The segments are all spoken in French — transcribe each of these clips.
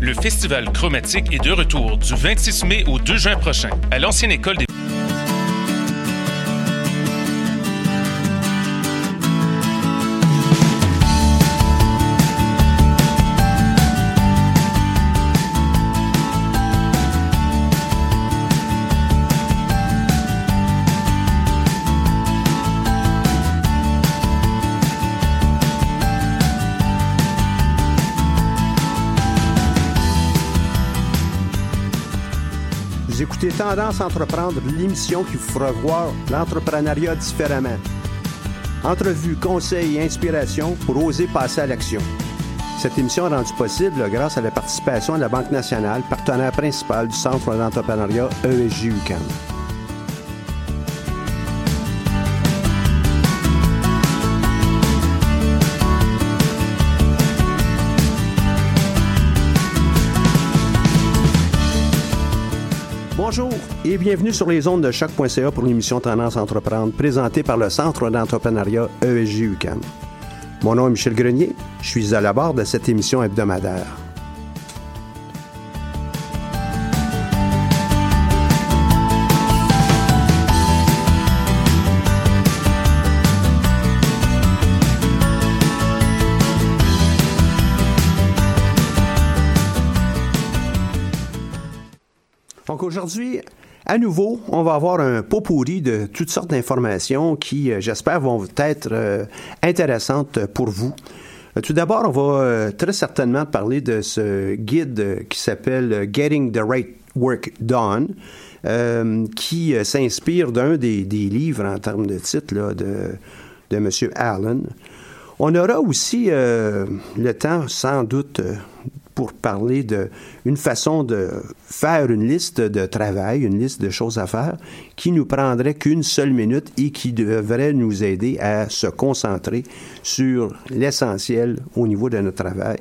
Le festival chromatique est de retour du 26 mai au 2 juin prochain à l'ancienne école des Tendance Entreprendre, l'émission qui vous fera voir l'entrepreneuriat différemment. Entrevues, conseils et inspiration pour oser passer à l'action. Cette émission est rendue possible grâce à la participation de la Banque nationale, partenaire principal du Centre d'entrepreneuriat ESG-UQAM. Et bienvenue sur les ondes de choc.ca pour l'émission Tendance Entreprendre présentée par le Centre d'entrepreneuriat E ESG-UQAM. Mon nom est Michel Grenier, je suis à la barre de cette émission hebdomadaire. Donc aujourd'hui, à nouveau, on va avoir un pot pourri de toutes sortes d'informations qui, euh, j'espère, vont être euh, intéressantes pour vous. Euh, Tout d'abord, on va très certainement parler de ce guide qui s'appelle Getting the Right Work Done, qui s'inspire d'un des, livres en termes de titre de, M. Allen. On aura aussi le temps, sans doute, pour parler de une façon de faire une liste de travail, une liste de choses à faire, qui nous prendrait qu'une seule minute et qui devrait nous aider à se concentrer sur l'essentiel au niveau de notre travail.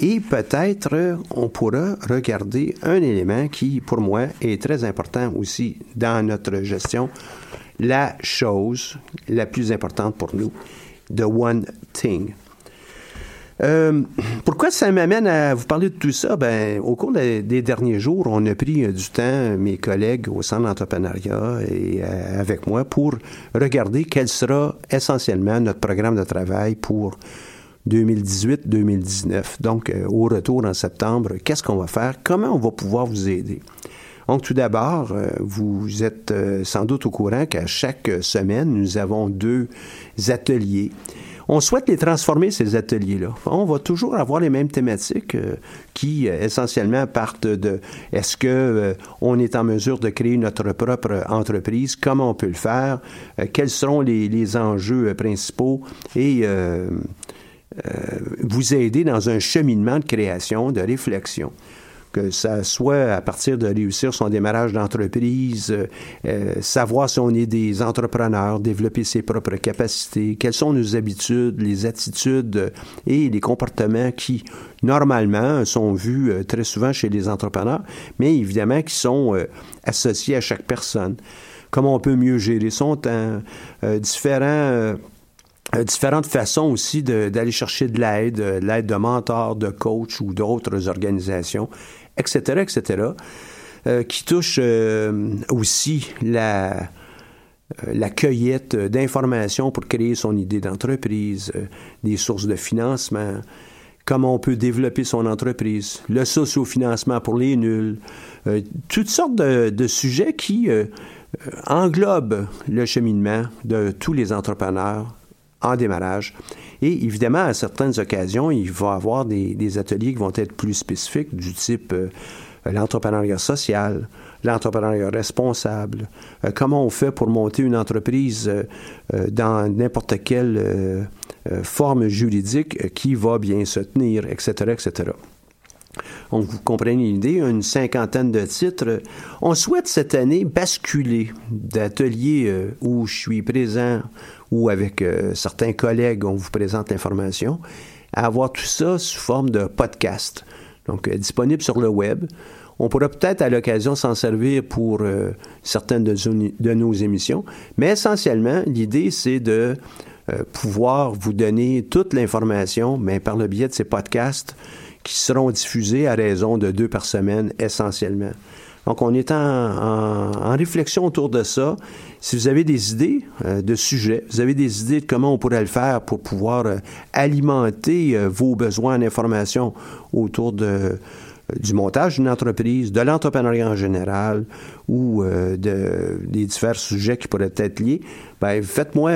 Et peut-être on pourra regarder un élément qui, pour moi, est très important aussi dans notre gestion, la chose la plus importante pour nous, the one thing. Euh, pourquoi ça m'amène à vous parler de tout ça? Ben, au cours des, derniers jours, on a pris euh, du temps, mes collègues au Centre d'entrepreneuriat et euh, avec moi, pour regarder quel sera essentiellement notre programme de travail pour 2018-2019. Donc, au retour en septembre, qu'est-ce qu'on va faire? Comment on va pouvoir vous aider? Donc, tout d'abord, vous êtes sans doute au courant qu'à chaque semaine, nous avons deux ateliers. On souhaite les transformer, ces ateliers-là. On va toujours avoir les mêmes thématiques euh, qui, euh, essentiellement, partent de est-ce que euh, on est en mesure de créer notre propre entreprise, comment on peut le faire, euh, quels seront les, les enjeux principaux? Et vous aider dans un cheminement de création, de réflexion que ça soit à partir de réussir son démarrage d'entreprise, euh, euh, savoir si on est des entrepreneurs, développer ses propres capacités, quelles sont nos habitudes, les attitudes euh, et les comportements qui, normalement, sont vus euh, très souvent chez les entrepreneurs, mais évidemment qui sont associés à chaque personne. Comment on peut mieux gérer son temps, euh, différents... différentes façons aussi d'aller chercher de l'aide, de l'aide de mentors, de coachs ou d'autres organisations, etc., etc., euh, qui touchent euh, aussi la, euh, la cueillette d'informations pour créer son idée d'entreprise, des sources de financement, comment on peut développer son entreprise, le sociofinancement pour les nuls, toutes sortes de, sujets qui englobent le cheminement de tous les entrepreneurs en démarrage. Et évidemment, à certaines occasions, il va y avoir des, ateliers qui vont être plus spécifiques, du type euh, l'entrepreneuriat social, l'entrepreneuriat responsable, comment on fait pour monter une entreprise dans n'importe quelle forme juridique qui va bien se tenir, etc., etc. Donc, vous comprenez l'idée, une cinquantaine de titres. On souhaite cette année basculer d'ateliers euh, où je suis présent ou avec euh, certains collègues, on vous présente l'information, à avoir tout ça sous forme de podcast. Donc, euh, disponible sur le web. On pourra peut-être à l'occasion s'en servir pour certaines de, de, nos émissions, mais essentiellement, l'idée, c'est de pouvoir vous donner toute l'information, mais par le biais de ces podcasts, qui seront diffusés à raison de deux par semaine essentiellement. Donc, on est en, réflexion autour de ça. Si vous avez des idées euh, de sujets, vous avez des idées de comment on pourrait le faire pour pouvoir euh, alimenter euh, vos besoins en information autour de, du montage d'une entreprise, de l'entrepreneuriat en général ou de, des divers sujets qui pourraient être liés, ben, faites-moi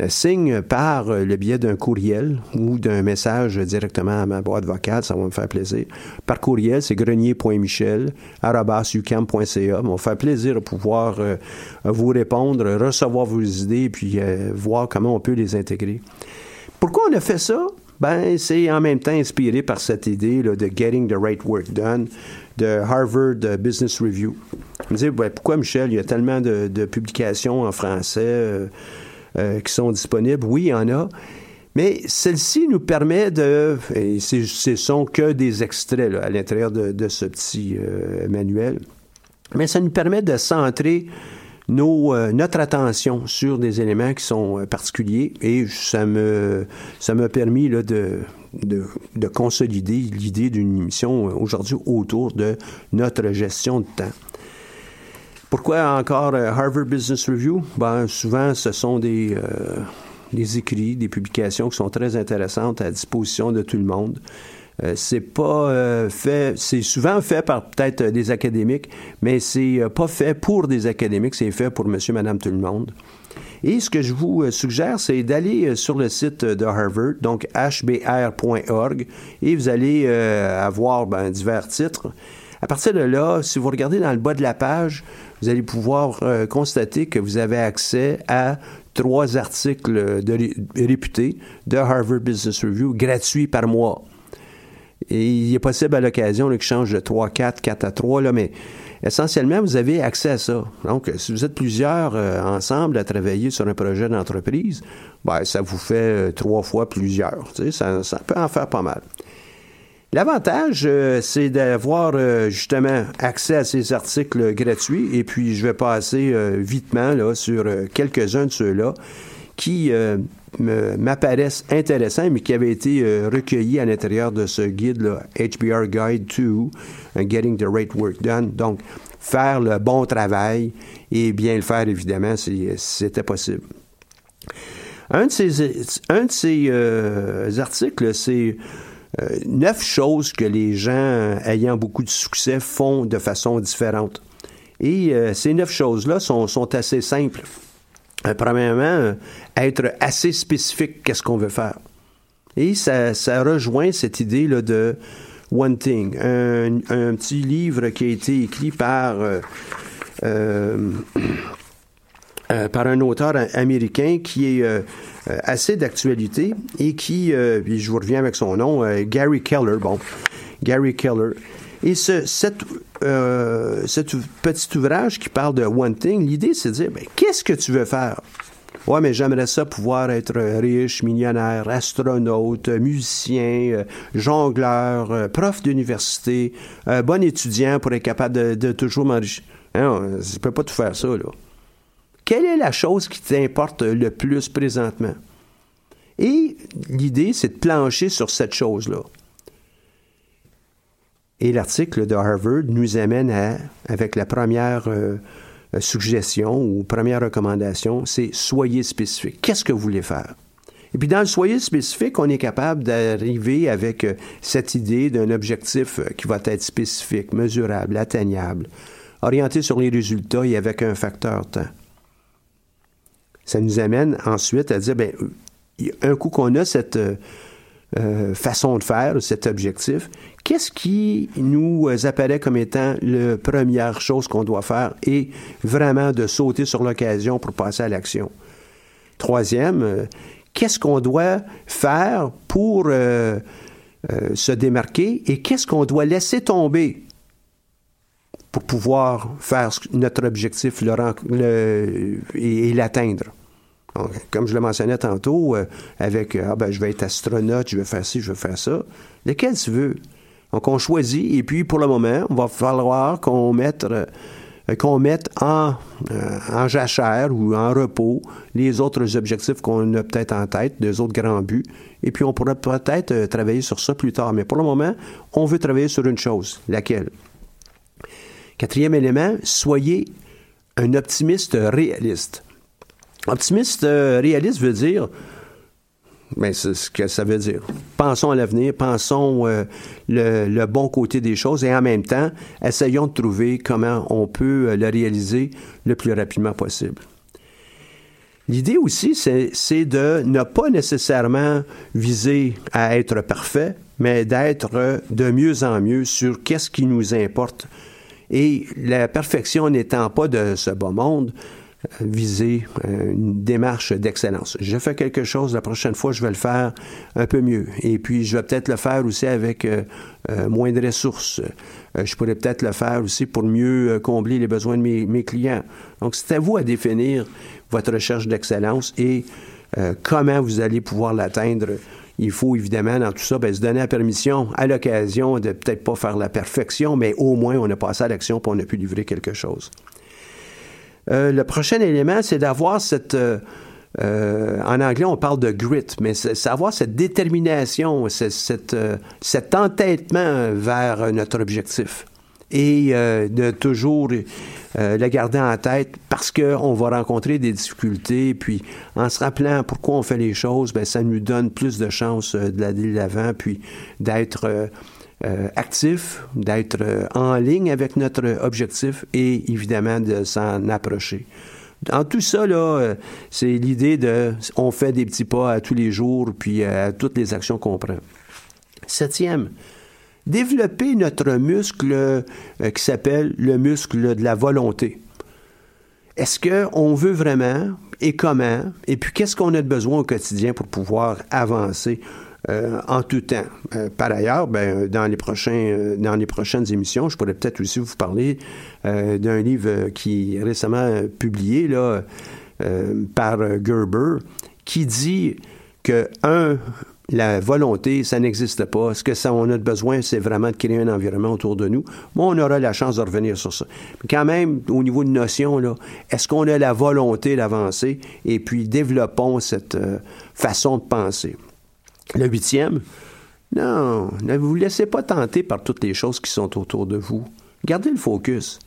euh, signe par euh, le biais d'un courriel ou d'un message directement à ma boîte vocale, ça va me faire plaisir. Par courriel, c'est grenier.michel.ucam.ca. Ça va faire plaisir de pouvoir euh, vous répondre, recevoir vos idées, puis voir comment on peut les intégrer. Pourquoi on a fait ça? Ben, c'est en même temps inspiré par cette idée de Getting the Right Work Done de Harvard Business Review. Je me disais, ben, pourquoi, Michel, il y a tellement de, publications en français? Euh, qui sont disponibles. Oui, il y en a. Mais celle-ci nous permet de, et ce sont que des extraits à l'intérieur de, ce petit euh, manuel, mais ça nous permet de centrer euh, notre attention sur des éléments qui sont particuliers et ça me ça m'a permis là, de, de, de consolider l'idée d'une émission aujourd'hui autour de notre gestion de temps. Pourquoi encore euh, Harvard Business Review? Ben, souvent, ce sont des, euh, des écrits, des publications qui sont très intéressantes à disposition de tout le monde. Euh, c'est pas fait, c'est souvent fait par peut-être des académiques, mais c'est pas fait pour des académiques, c'est fait pour monsieur, madame, tout le monde. Et ce que je vous suggère, c'est d'aller sur le site de Harvard, donc hbr.org, et vous allez avoir ben, divers titres. À partir de là, si vous regardez dans le bas de la page, vous allez pouvoir euh, constater que vous avez accès à trois articles de, réputés de Harvard Business Review gratuits par mois. Et il est possible à l'occasion qu'ils changent de 3 4, 4 à 3, là, mais essentiellement, vous avez accès à ça. Donc, si vous êtes plusieurs euh, ensemble à travailler sur un projet d'entreprise, ben, ça vous fait euh, trois fois plusieurs. ça, ça peut en faire pas mal. L'avantage, euh, c'est d'avoir justement accès à ces articles gratuits et puis je vais passer vitement là, sur quelques-uns de ceux-là qui m'apparaissent intéressants mais qui avaient été recueillis à l'intérieur de ce guide-là, HBR Guide to Getting the Right Work Done. Donc, faire le bon travail et bien le faire, évidemment, si c'était possible. Un de ces, un de ces articles, c'est euh, neuf choses que les gens ayant beaucoup de succès font de façon différente. Et euh, ces neuf choses-là sont, assez simples. Euh, premièrement, être assez spécifique, qu'est-ce qu'on veut faire. Et ça, rejoint cette idée de One Thing, un, petit livre qui a été écrit par euh, un auteur américain qui est euh, euh, assez d'actualité et qui, je vous reviens avec son nom, Gary Keller. Bon, Gary Keller. Et ce, cette, cet petit ouvrage qui parle de One Thing, l'idée c'est de dire, ben, qu'est-ce que tu veux faire? Ouais, mais j'aimerais ça pouvoir être riche, millionnaire, astronaute, musicien, jongleur, prof d'université, bon étudiant pour être capable de, toujours m'enrichir. Hein, ne peux pas tout faire ça, là. Quelle est la chose qui t'importe le plus présentement? Et l'idée, c'est de plancher sur cette chose-là. Et l'article de Harvard nous amène à, avec la première euh, suggestion ou première recommandation, c'est soyez spécifique. Qu'est-ce que vous voulez faire? Et puis dans le soyez spécifique, on est capable d'arriver avec euh, cette idée d'un objectif euh, qui va être spécifique, mesurable, atteignable, orienté sur les résultats et avec un facteur temps ça nous amène ensuite à dire, ben, un coup qu'on a cette, euh, euh, façon de faire, cet objectif, qu'est-ce qui nous apparaît comme étant la première chose qu'on doit faire et vraiment de sauter sur l'occasion pour passer à l'action? Troisième, euh, qu'est-ce qu'on doit faire pour euh, se démarquer et qu'est-ce qu'on doit laisser tomber pour pouvoir faire notre objectif et l'atteindre? Comme je le mentionnais tantôt, euh, avec euh, ah ben je vais être astronaute, je vais faire ci, je vais faire ça. Lequel tu veux? Donc on choisit et puis pour le moment, on va falloir qu'on mette euh, qu'on mette en, en jachère ou en repos les autres objectifs qu'on a peut-être en tête, des autres grands buts, et puis on pourrait peut-être travailler sur ça plus tard. Mais pour le moment, on veut travailler sur une chose, laquelle? Quatrième élément, soyez un optimiste réaliste. Optimiste euh, réaliste veut dire, mais ben, c'est ce que ça veut dire. Pensons à l'avenir, pensons euh, le, bon côté des choses et en même temps, essayons de trouver comment on peut euh, le réaliser le plus rapidement possible. L'idée aussi, c'est de ne pas nécessairement viser à être parfait, mais d'être de mieux en mieux sur qu'est-ce qui nous importe. Et la perfection n'étant pas de ce bas monde, viser euh, une démarche d'excellence. Je fais quelque chose, la prochaine fois, je vais le faire un peu mieux. Et puis, je vais peut-être le faire aussi avec euh, euh, moins de ressources. je pourrais peut-être le faire aussi pour mieux combler les besoins de mes, clients. Donc, c'est à vous à définir votre recherche d'excellence et comment vous allez pouvoir l'atteindre. Il faut évidemment dans tout ça ben, se donner la permission à l'occasion de peut-être pas faire la perfection, mais au moins on a passé à l'action pour on a pu livrer quelque chose. Euh, le prochain élément, c'est d'avoir cette... Euh, euh, en anglais, on parle de grit, mais c'est avoir cette détermination, cette, cet entêtement vers notre objectif et de toujours le garder en tête parce qu'on va rencontrer des difficultés, puis en se rappelant pourquoi on fait les choses, ben, ça nous donne plus de chances d'aller de l'avant, puis d'être euh, actif, d'être euh, en ligne avec notre objectif et évidemment de s'en approcher. Dans tout ça, là, euh, c'est l'idée de on fait des petits pas à tous les jours, puis à toutes les actions qu'on prend. Septième, développer notre muscle qui s'appelle le muscle de la volonté. Est-ce qu'on veut vraiment et comment? Et puis qu'est-ce qu'on a de besoin au quotidien pour pouvoir avancer? Euh, en tout temps. Euh, par ailleurs, ben, dans, les prochains, euh, dans les prochaines émissions, je pourrais peut-être aussi vous parler d'un livre qui est récemment publié là, par Gerber, qui dit que, un, la volonté, ça n'existe pas. Ce que ça, on a besoin, c'est vraiment de créer un environnement autour de nous. Bon, on aura la chance de revenir sur ça. Mais quand même, au niveau de notion, là, est-ce qu'on a la volonté d'avancer? Et puis, développons cette façon de penser. Le huitième, non, ne vous laissez pas tenter par toutes les choses qui sont autour de vous. Gardez le focus.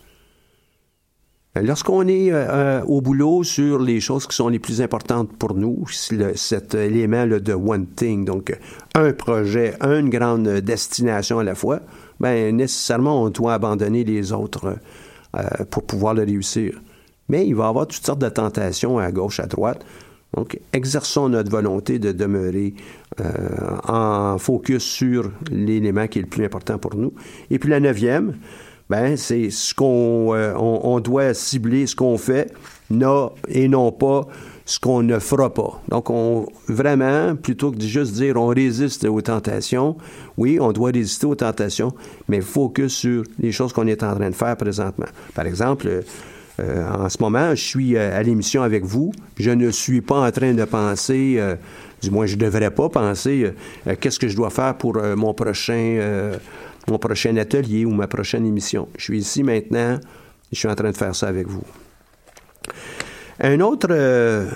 Lorsqu'on est euh, euh, au boulot sur les choses qui sont les plus importantes pour nous, cet élément de one thing, donc un projet, une grande destination à la fois, ben nécessairement on doit abandonner les autres euh, pour pouvoir le réussir. Mais il va y avoir toutes sortes de tentations à gauche, à droite. Donc, exerçons notre volonté de demeurer euh, en focus sur l'élément qui est le plus important pour nous. Et puis la neuvième, ben, c'est ce qu'on euh, on, doit cibler, ce qu'on fait, non, et non pas ce qu'on ne fera pas. Donc, on, vraiment, plutôt que de juste dire on résiste aux tentations, oui, on doit résister aux tentations, mais focus sur les choses qu'on est en train de faire présentement. Par exemple, euh, en ce moment, je suis euh, à l'émission avec vous. Je ne suis pas en train de penser, euh, du moins je ne devrais pas penser, qu'est-ce que je dois faire pour mon prochain mon prochain atelier ou ma prochaine émission. Je suis ici maintenant, je suis en train de faire ça avec vous. Un autre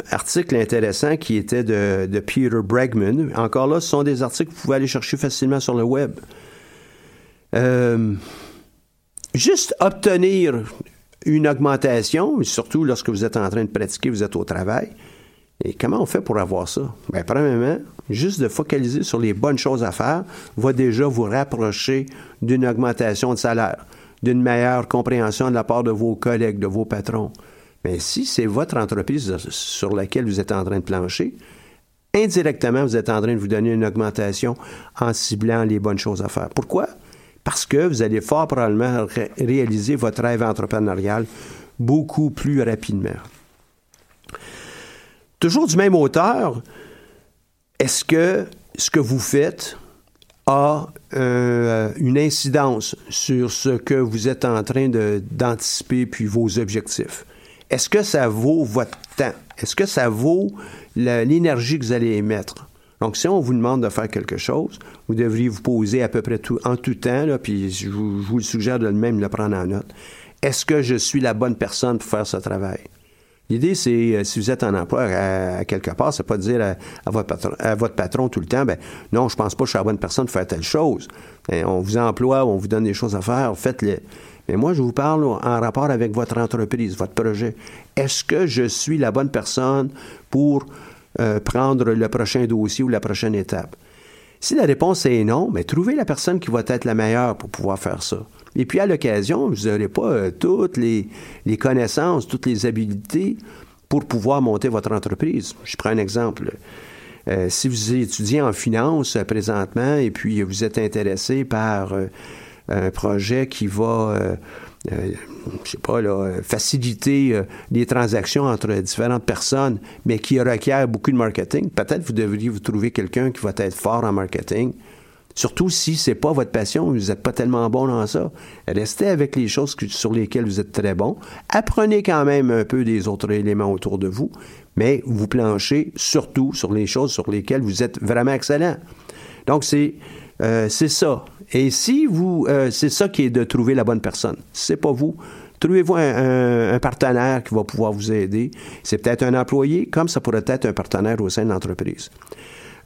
article intéressant qui était de, de, Peter Bregman, encore là, ce sont des articles que vous pouvez aller chercher facilement sur le web. juste obtenir une augmentation, surtout lorsque vous êtes en train de pratiquer, vous êtes au travail. Et comment on fait pour avoir ça? Bien, premièrement, juste de focaliser sur les bonnes choses à faire va déjà vous rapprocher d'une augmentation de salaire, d'une meilleure compréhension de la part de vos collègues, de vos patrons. Mais si c'est votre entreprise sur laquelle vous êtes en train de plancher, indirectement, vous êtes en train de vous donner une augmentation en ciblant les bonnes choses à faire. Pourquoi? Parce que vous allez fort probablement réaliser votre rêve entrepreneurial beaucoup plus rapidement. Toujours du même auteur, est-ce que ce que vous faites a euh, une incidence sur ce que vous êtes en train d'anticiper puis vos objectifs? Est-ce que ça vaut votre temps? Est-ce que ça vaut l'énergie que vous allez émettre? Donc, si on vous demande de faire quelque chose, vous devriez vous poser à peu près tout, en tout temps, puis je vous, je vous suggère de même le prendre en note. Est-ce que je suis la bonne personne pour faire ce travail? L'idée, c'est euh, si vous êtes en emploi à, quelque part, c'est pas de dire à, votre patron, tout le temps, ben non, je pense pas que je suis la bonne personne pour faire telle chose. Ben, on vous emploie, on vous donne des choses à faire, faites-les. Mais moi, je vous parle en rapport avec votre entreprise, votre projet. Est-ce que je suis la bonne personne pour euh, prendre le prochain dossier ou la prochaine étape? Si la réponse est non, mais trouvez la personne qui va être la meilleure pour pouvoir faire ça. Et puis, à l'occasion, vous n'aurez pas euh, toutes les, connaissances, toutes les habilités pour pouvoir monter votre entreprise. Je prends un exemple. Euh, si vous étudiez en finance euh, présentement et puis vous êtes intéressé par un projet qui va, je sais pas, là, faciliter les transactions entre différentes personnes, mais qui requiert beaucoup de marketing, peut-être vous devriez vous trouver quelqu'un qui va être fort en marketing Surtout si c'est pas votre passion, vous n'êtes pas tellement bon dans ça. Restez avec les choses sur lesquelles vous êtes très bon. Apprenez quand même un peu des autres éléments autour de vous, mais vous planchez surtout sur les choses sur lesquelles vous êtes vraiment excellent. Donc c'est euh, ça. Et si vous, euh, c'est ça qui est de trouver la bonne personne. C'est pas vous, trouvez-vous un, partenaire qui va pouvoir vous aider. C'est peut-être un employé, comme ça pourrait être un partenaire au sein de l'entreprise.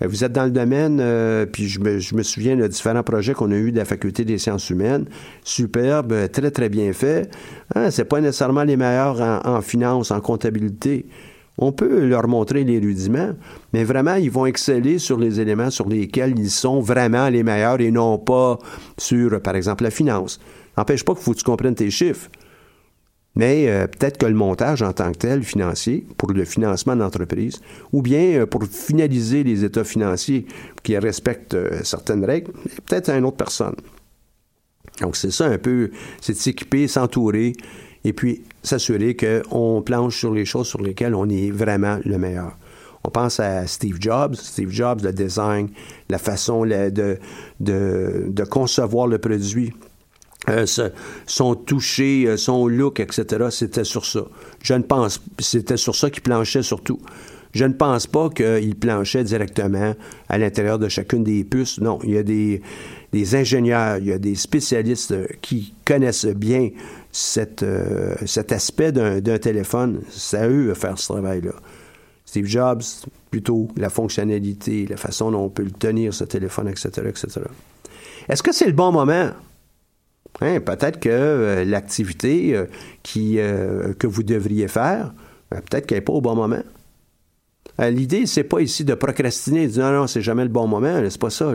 Euh, vous êtes dans le domaine, euh, puis je me, souviens de différents projets qu'on a eus de la Faculté des sciences humaines. Superbe, euh, très, très bien fait. Hein, c'est pas nécessairement les meilleurs en, finance, en comptabilité. On peut leur montrer les rudiments, mais vraiment, ils vont exceller sur les éléments sur lesquels ils sont vraiment les meilleurs et non pas sur, par exemple, la finance. N'empêche pas qu'il faut que tu comprennes tes chiffres. Mais euh, peut-être que le montage en tant que tel, financier, pour le financement d'entreprise, ou bien euh, pour finaliser les états financiers qui respectent euh, certaines règles, peut-être à une autre personne. Donc c'est ça un peu, c'est de s'équiper, s'entourer, et puis s'assurer qu'on planche sur les choses sur lesquelles on est vraiment le meilleur. On pense à Steve Jobs. Steve Jobs, le design, la façon de, de concevoir le produit euh, son toucher, euh, son look, etc., c'était sur ça. Je ne pense, c'était sur ça qu'il planchait surtout. Je ne pense pas qu'il planchait directement à l'intérieur de chacune des puces. Non, il y a des, ingénieurs, il y a des spécialistes euh, qui connaissent bien cet aspect d'un téléphone. C'est à eux de faire ce travail-là. Steve Jobs, plutôt la fonctionnalité, la façon dont on peut le tenir, ce téléphone, etc., etc. Est-ce que c'est le bon moment? Hein, peut-être que euh, l'activité euh, euh, que vous devriez faire, peut-être qu'elle n'est pas au bon moment. l'idée, c'est pas ici de procrastiner, de dire non, non, c'est jamais le bon moment, c'est pas ça,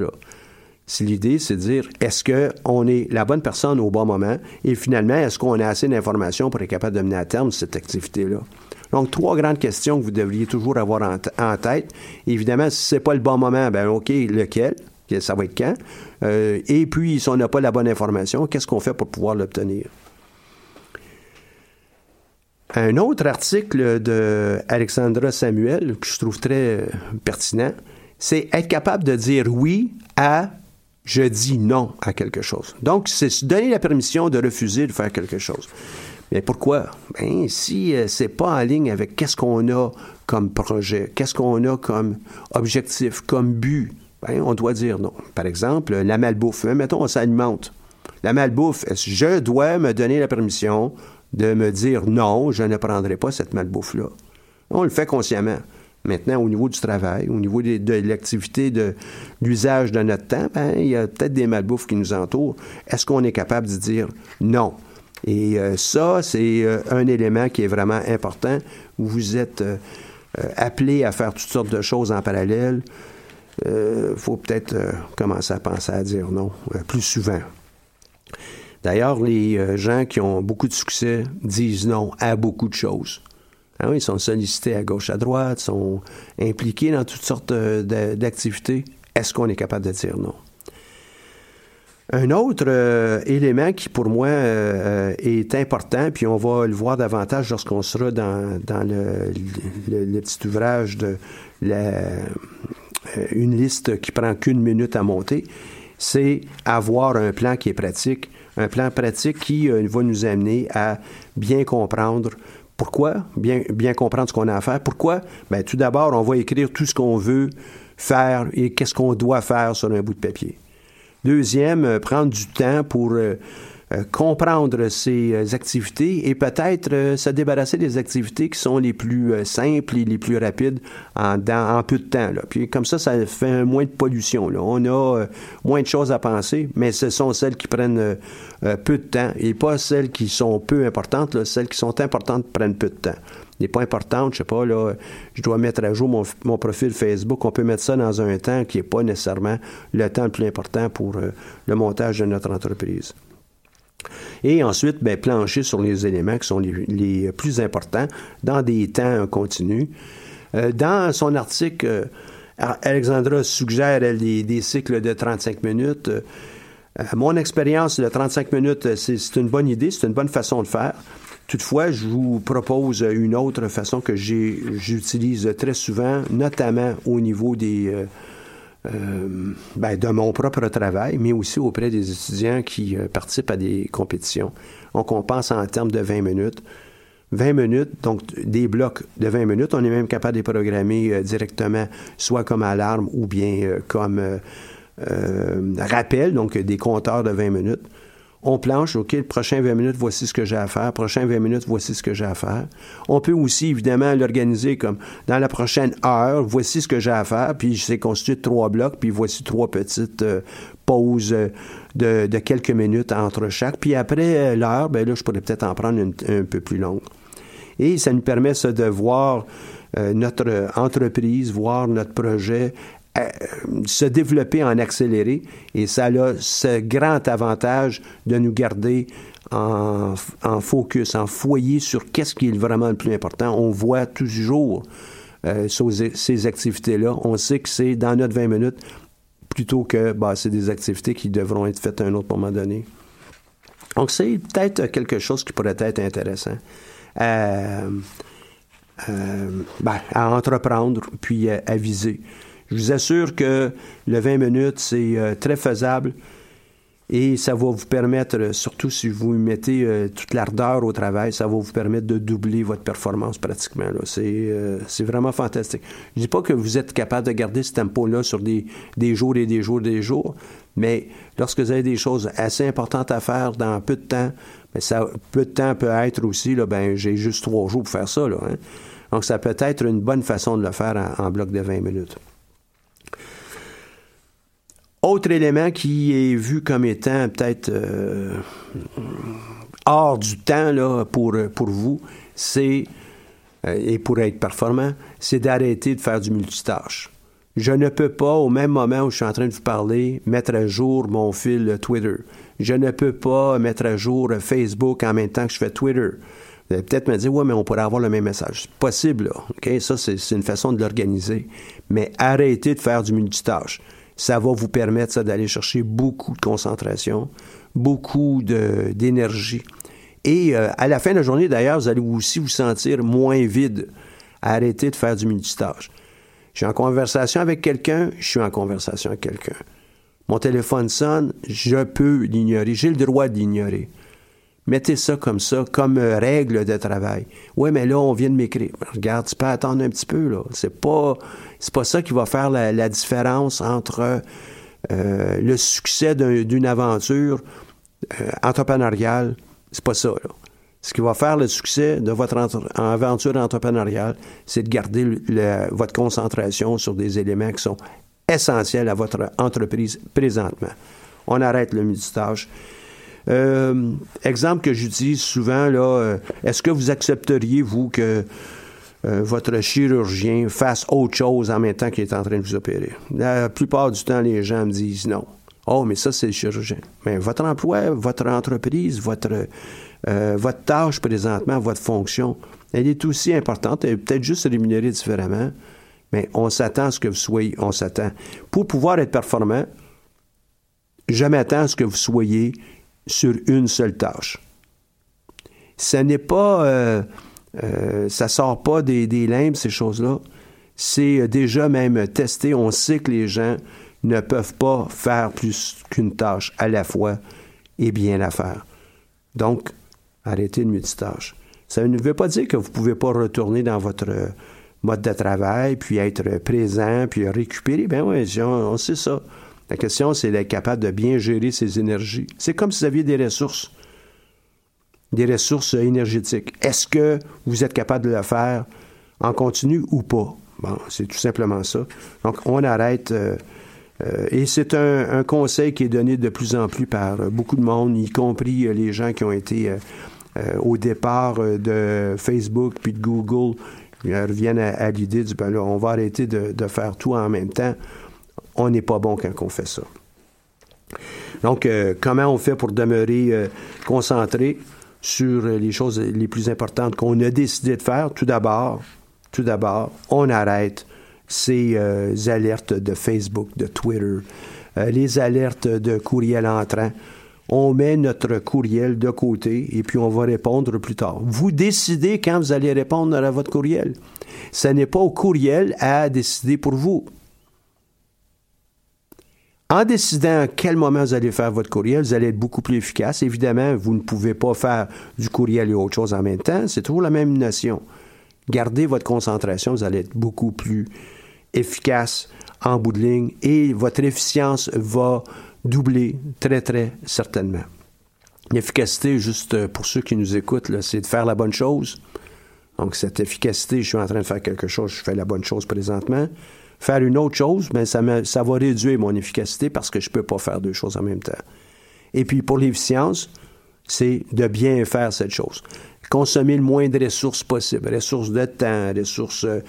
l'idée, c'est de dire est-ce qu'on est la bonne personne au bon moment et finalement, est-ce qu'on a assez d'informations pour être capable de mener à terme cette activité-là? Donc, trois grandes questions que vous devriez toujours avoir en, tête. Évidemment, si c'est pas le bon moment, ben OK, lequel? Ça va être quand? Euh, et puis, si on n'a pas la bonne information, qu'est-ce qu'on fait pour pouvoir l'obtenir? Un autre article de Alexandra Samuel que je trouve très pertinent, c'est être capable de dire oui à je dis non à quelque chose. Donc, c'est se donner la permission de refuser de faire quelque chose. Mais pourquoi? Ben, si euh, c'est pas en ligne avec qu'est-ce qu'on a comme projet, qu'est-ce qu'on a comme objectif, comme but, ben, on doit dire non. Par exemple, la malbouffe. Hein, mettons, on s'alimente. La malbouffe, je dois me donner la permission de me dire non, je ne prendrai pas cette malbouffe-là? On le fait consciemment. Maintenant, au niveau du travail, au niveau de, l'activité, de l'usage de notre temps, ben, il y a peut-être des malbouffes qui nous entourent. Est-ce qu'on est capable de dire non? Et euh, ça, c'est euh, un élément qui est vraiment important, où vous êtes euh, appelé à faire toutes sortes de choses en parallèle euh, faut peut-être euh, commencer à penser à dire non euh, plus souvent. D'ailleurs, les gens qui ont beaucoup de succès disent non à beaucoup de choses. Hein, ils sont sollicités à gauche, à droite, sont impliqués dans toutes sortes d'activités. Est-ce qu'on est capable de dire non? Un autre euh, élément qui, pour moi, euh, est important, puis on va le voir davantage lorsqu'on sera dans, le, petit ouvrage de euh, une liste qui prend qu'une minute à monter, c'est avoir un plan qui est pratique, un plan pratique qui va nous amener à bien comprendre pourquoi, bien, comprendre ce qu'on a à faire. Pourquoi? Bien, tout d'abord, on va écrire tout ce qu'on veut faire et qu'est-ce qu'on doit faire sur un bout de papier. Deuxième, euh, prendre du temps pour euh, euh, comprendre ces activités et peut-être se débarrasser des activités qui sont les plus simples et les plus rapides en, en peu de temps. Puis comme ça, ça fait moins de pollution. On a moins de choses à penser, mais ce sont celles qui prennent peu de temps et pas celles qui sont peu importantes. Celles qui sont importantes prennent peu de temps n'est pas importante. Je sais pas, là, je dois mettre à jour mon, profil Facebook. On peut mettre ça dans un temps qui n'est pas nécessairement le temps le plus important pour euh, le montage de notre entreprise. Et ensuite, ben, plancher sur les éléments qui sont les, plus importants dans des temps continus. Euh, dans son article, euh, Alexandra suggère des cycles de 35 minutes. mon expérience de 35 minutes, c'est une bonne idée, c'est une bonne façon de faire. Toutefois, je vous propose une autre façon que j'utilise très souvent, notamment au niveau des, euh, euh, ben, de mon propre travail, mais aussi auprès des étudiants qui euh, participent à des compétitions. On pense en termes de 20 minutes. 20 minutes, donc des blocs de 20 minutes, on est même capable de les programmer directement, soit comme alarme ou bien comme rappel, donc des compteurs de 20 minutes on planche, OK, le prochain 20 minutes, voici ce que j'ai à faire. Prochain 20 minutes, voici ce que j'ai à faire. On peut aussi, évidemment, l'organiser comme dans la prochaine heure, voici ce que j'ai à faire, puis c'est constitué de trois blocs, puis voici trois petites euh, pauses euh, de, quelques minutes entre chaque. Puis après euh, l'heure, ben là, je pourrais peut-être en prendre une, un peu plus longue. Et ça nous permet de voir notre entreprise, voir notre projet se développer en accéléré et ça a ce grand avantage de nous garder en, focus, en foyer sur qu'est-ce qui est vraiment le plus important. On voit toujours euh, ces, activités-là. On sait que c'est dans notre 20 minutes plutôt que bah, c'est des activités qui devront être faites à un autre moment donné. Donc, c'est peut-être quelque chose qui pourrait être intéressant. Euh, ben, à entreprendre puis à viser. Je vous assure que le 20 minutes, c'est euh, très faisable et ça va vous permettre, euh, surtout si vous mettez euh, toute l'ardeur au travail, ça va vous permettre de doubler votre performance pratiquement. C'est vraiment fantastique. Je ne dis pas que vous êtes capable de garder ce tempo-là sur des, des jours et des jours et des jours, mais lorsque vous avez des choses assez importantes à faire dans peu de temps, ben ça, peu de temps peut être aussi, là, ben, j'ai juste trois jours pour faire ça. Là, hein. Donc, ça peut être une bonne façon de le faire en bloc de 20 minutes. Autre élément qui est vu comme étant peut-être euh, hors du temps là, pour, pour vous, c'est, euh, et pour être performant, c'est d'arrêter de faire du multitâche. Je ne peux pas, au même moment où je suis en train de vous parler, mettre à jour mon fil Twitter. Je ne peux pas mettre à jour Facebook en même temps que je fais Twitter. Vous allez peut-être me dire, ouais, mais on pourrait avoir le même message. C'est possible, là. Ça, c'est une façon de l'organiser. Mais arrêtez de faire du multitâche ça va vous permettre d'aller chercher beaucoup de concentration, beaucoup d'énergie. Et euh, à la fin de la journée, d'ailleurs, vous allez aussi vous sentir moins vide. Arrêtez de faire du multitâche. Je suis en conversation avec quelqu'un, je suis en conversation avec quelqu'un. Mon téléphone sonne, je peux l'ignorer, j'ai le droit de l'ignorer. Mettez ça comme ça, comme règle de travail. Oui, mais là, on vient de m'écrire. Regarde, tu peux attendre un petit peu, là. C'est pas, c'est pas ça qui va faire la, différence entre euh, le succès d'une aventure euh, entrepreneuriale. C'est pas ça, là. Ce qui va faire le succès de votre aventure entrepreneuriale, c'est de garder votre concentration sur des éléments qui sont essentiels à votre entreprise présentement. On arrête le multitâche. Euh, exemple que j'utilise souvent, là, est-ce que vous accepteriez, vous, que euh, votre chirurgien fasse autre chose en même temps qu'il est en train de vous opérer? La plupart du temps, les gens me disent non. Oh, mais ça, c'est le chirurgien. Mais votre emploi, votre entreprise, votre, votre tâche présentement, votre fonction, elle est aussi importante, elle est peut-être juste rémunérée différemment, mais on s'attend à ce que vous soyez, on s'attend. Pour pouvoir être performant, je m'attends à ce que vous soyez sur une seule tâche. Ce n'est pas, euh, euh, ça sort pas des, des limbes, ces choses-là. C'est déjà même testé. On sait que les gens ne peuvent pas faire plus qu'une tâche à la fois et bien la faire. Donc, arrêtez le multitâche. Ça ne veut pas dire que vous ne pouvez pas retourner dans votre mode de travail, puis être présent, puis récupérer. Ben oui, on, sait ça. La question, c'est d'être capable de bien gérer ses énergies. C'est comme si vous aviez des ressources, des ressources énergétiques. Est-ce que vous êtes capable de le faire en continu ou pas? Bon, c'est tout simplement ça. Donc, on arrête. Euh, euh, et c'est un, conseil qui est donné de plus en plus par beaucoup de monde, y compris euh, les gens qui ont été au départ de Facebook puis de Google. Ils reviennent à, l'idée du ben là, on va arrêter de, faire tout en même temps. On n'est pas bon quand on fait ça. Donc, comment on fait pour demeurer concentré? Sur les choses les plus importantes qu'on a décidé de faire? Tout d'abord, tout d'abord, on arrête ces euh, alertes de Facebook, de Twitter, euh, les alertes de courriel entrant. On met notre courriel de côté et puis on va répondre plus tard. Vous décidez quand vous allez répondre à votre courriel. Ce n'est pas au courriel à décider pour vous. En décidant à quel moment vous allez faire votre courriel, vous allez être beaucoup plus efficace. Évidemment, vous ne pouvez pas faire du courriel et autre chose en même temps. C'est toujours la même notion gardez votre concentration, vous allez être beaucoup plus efficace en bout de ligne et votre efficience va doubler très, très certainement. L'efficacité, juste pour ceux qui nous écoutent, c'est de faire la bonne chose. Donc, cette efficacité, je suis en train de faire quelque chose, je fais la bonne chose présentement. Faire une autre chose, bien, ça, ça va réduire mon efficacité parce que je ne peux pas faire deux choses en même temps. Et puis, pour l'efficience, c'est de bien faire cette chose consommer le moins de ressources possible, ressources de temps, ressources euh,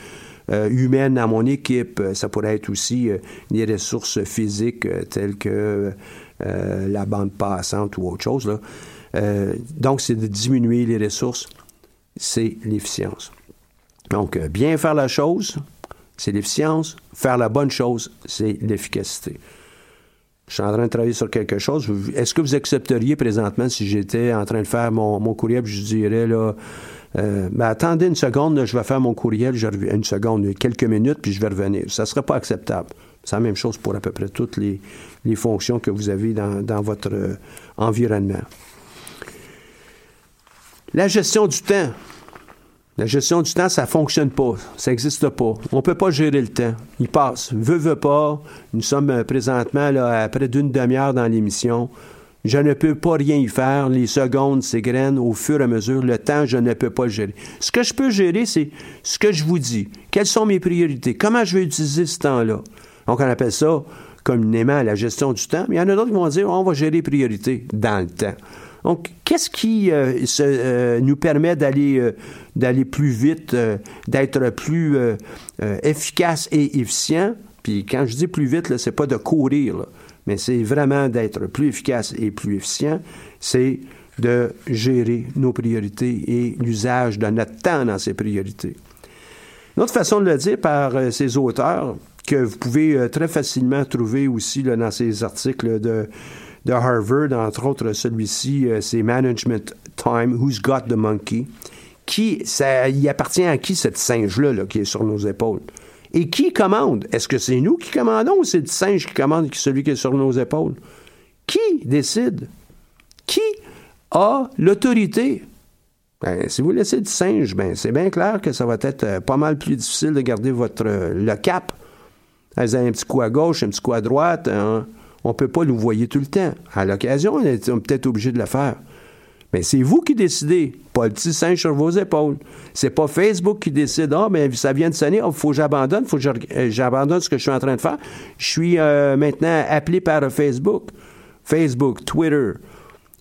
euh, humaines à mon équipe. Ça pourrait être aussi euh, des ressources physiques telles que la bande passante ou autre chose. donc, c'est de diminuer les ressources, c'est l'efficience. Donc, bien faire la chose, c'est l'efficience. Faire la bonne chose, c'est l'efficacité je suis en train de travailler sur quelque chose. Est-ce que vous accepteriez présentement si j'étais en train de faire mon, courriel, je dirais là, ben, attendez une seconde, je vais faire mon courriel, je une seconde, quelques minutes, puis je vais revenir. Ça ne serait pas acceptable. C'est la même chose pour à peu près toutes les, fonctions que vous avez dans, votre euh, environnement. La gestion du temps. La gestion du temps, ça fonctionne pas. Ça n'existe pas. On ne peut pas gérer le temps. Il passe. Veux, veux pas. Nous sommes euh, présentement là, à près d'une demi-heure dans l'émission. Je ne peux pas rien y faire. Les secondes s'égrènent au fur et à mesure. Le temps, je ne peux pas le gérer. Ce que je peux gérer, c'est ce que je vous dis. Quelles sont mes priorités? Comment je vais utiliser ce temps-là? Donc, on appelle ça communément la gestion du temps. Mais il y en a d'autres qui vont dire on va gérer les priorités dans le temps. Donc, qu'est-ce qui euh, euh, nous permet d'aller euh, d'aller plus vite, d'être plus efficace et efficient? Puis quand je dis plus vite, ce n'est pas de courir, mais c'est vraiment d'être plus efficace et plus efficient. C'est de gérer nos priorités et l'usage de notre temps dans ces priorités. Une autre façon de le dire par ces auteurs, que vous pouvez très facilement trouver aussi dans ces articles de de Harvard, entre autres celui-ci, euh, c'est Management Time, Who's Got the Monkey? Qui, ça, il appartient à qui cette singe-là là, qui est sur nos épaules? Et qui commande? Est-ce que c'est nous qui commandons ou c'est le singe qui commande celui qui est sur nos épaules? Qui décide? Qui a l'autorité? Ben, si vous laissez du singe, ben, c'est bien clair que ça va être euh, pas mal plus difficile de garder votre, euh, le cap. Avez un petit coup à gauche, un petit coup à droite. Hein? On ne peut pas nous voyer tout le temps. À l'occasion, on est peut-être obligé de le faire. Mais c'est vous qui décidez, pas le petit singe sur vos épaules. C'est pas Facebook qui décide, ah, mais ça vient de sonner, il oh, faut que j'abandonne, faut que euh, j'abandonne ce que je suis en train de faire. Je suis euh, maintenant appelé par Facebook. Facebook, Twitter,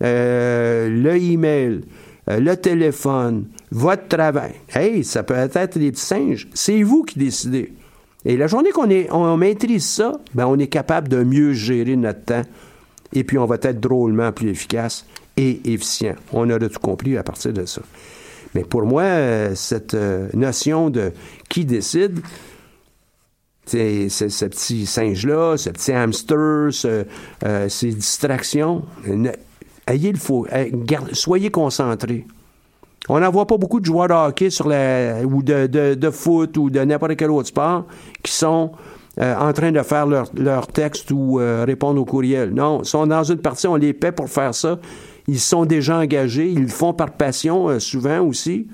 euh, le email, le téléphone, votre travail. Hey, ça peut être les petits singes. C'est vous qui décidez. Et la journée qu'on on maîtrise ça, ben on est capable de mieux gérer notre temps et puis on va être drôlement plus efficace et efficient. On aurait tout compris à partir de ça. Mais pour moi, cette notion de qui décide, c'est ce petit singe-là, ce petit hamster, ces distractions, ayez le faux, soyez concentrés. On n'en voit pas beaucoup de joueurs de hockey sur la, ou de, foot ou de n'importe quel autre sport qui sont euh, en train de faire leur, texte ou euh, répondre au courriel. Non, ils sont dans une partie, on les paie pour faire ça. Ils sont déjà engagés, ils le font par passion euh, souvent aussi.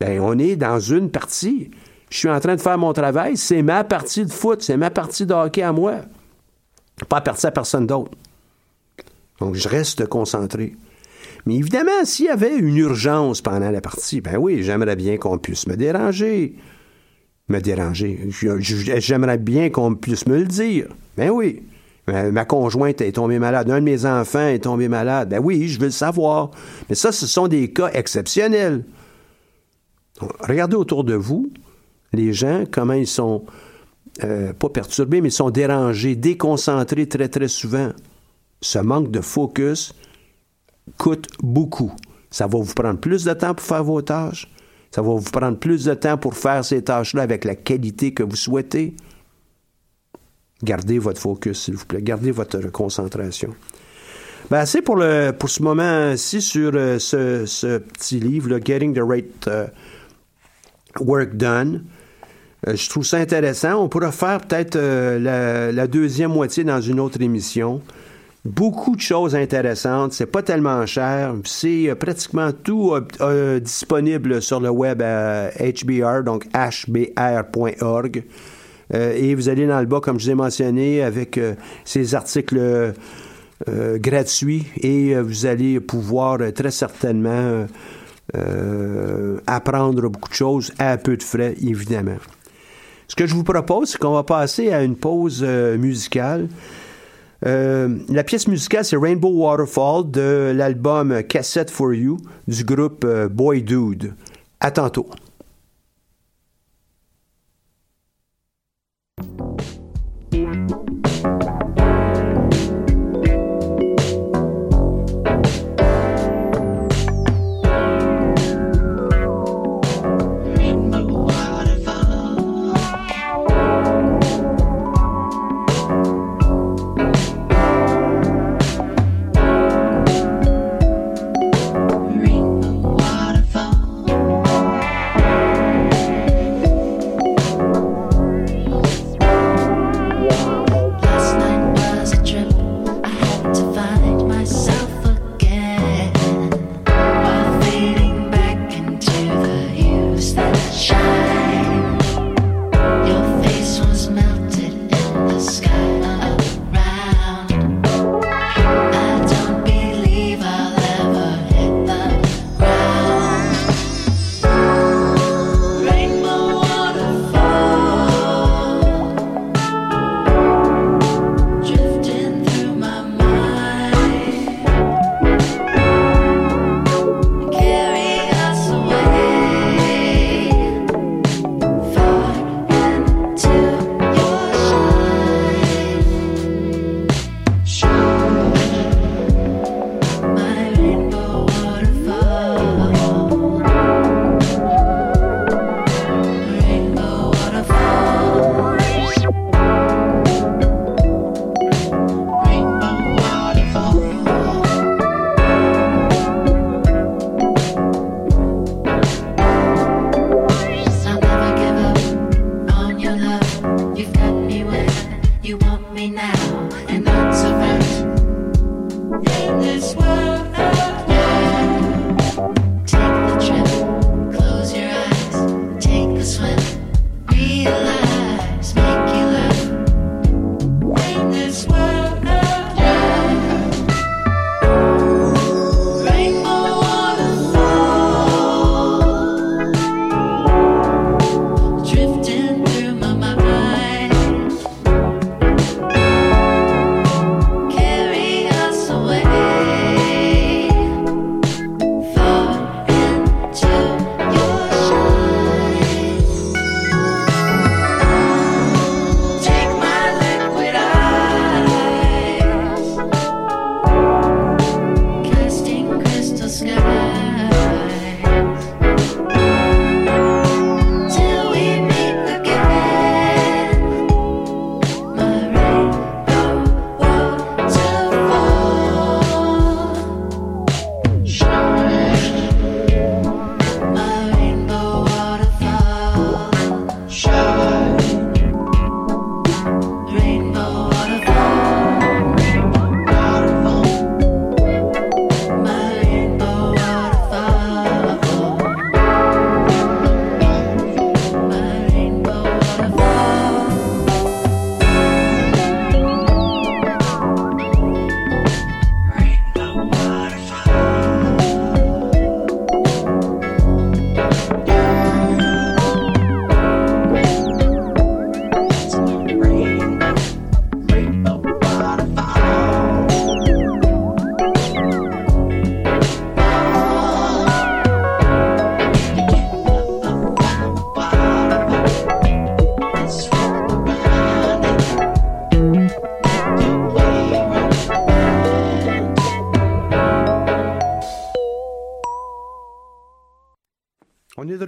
Bien, on est dans une partie. Je suis en train de faire mon travail, c'est ma partie de foot, c'est ma partie de hockey à moi. Pas partie à personne d'autre. Donc, je reste concentré. Mais évidemment, s'il y avait une urgence pendant la partie, ben oui, j'aimerais bien qu'on puisse me déranger. Me déranger. J'aimerais bien qu'on puisse me le dire. Ben oui. Ma conjointe est tombée malade. Un de mes enfants est tombé malade. Ben oui, je veux le savoir. Mais ça, ce sont des cas exceptionnels. regardez autour de vous, les gens, comment ils sont, euh, pas perturbés, mais ils sont dérangés, déconcentrés très, très souvent. Ce manque de focus, coûte beaucoup. Ça va vous prendre plus de temps pour faire vos tâches. Ça va vous prendre plus de temps pour faire ces tâches-là avec la qualité que vous souhaitez. Gardez votre focus, s'il vous plaît. Gardez votre concentration. Ben, c'est pour, pour ce moment-ci sur euh, ce, petit livre, Getting the Right euh, Work Done. Euh, je trouve ça intéressant. On pourra faire peut-être la, deuxième moitié dans une autre émission. Beaucoup de choses intéressantes. C'est pas tellement cher. C'est euh, pratiquement tout euh, euh, disponible sur le web à HBR, donc hbr.org. et vous allez dans le bas, comme je vous ai mentionné, avec ces articles gratuits et vous allez pouvoir très certainement apprendre beaucoup de choses à peu de frais, évidemment. Ce que je vous propose, c'est qu'on va passer à une pause musicale. Euh, la pièce musicale, c'est Rainbow Waterfall de l'album Cassette for You du groupe euh, Boy Dude. À tantôt.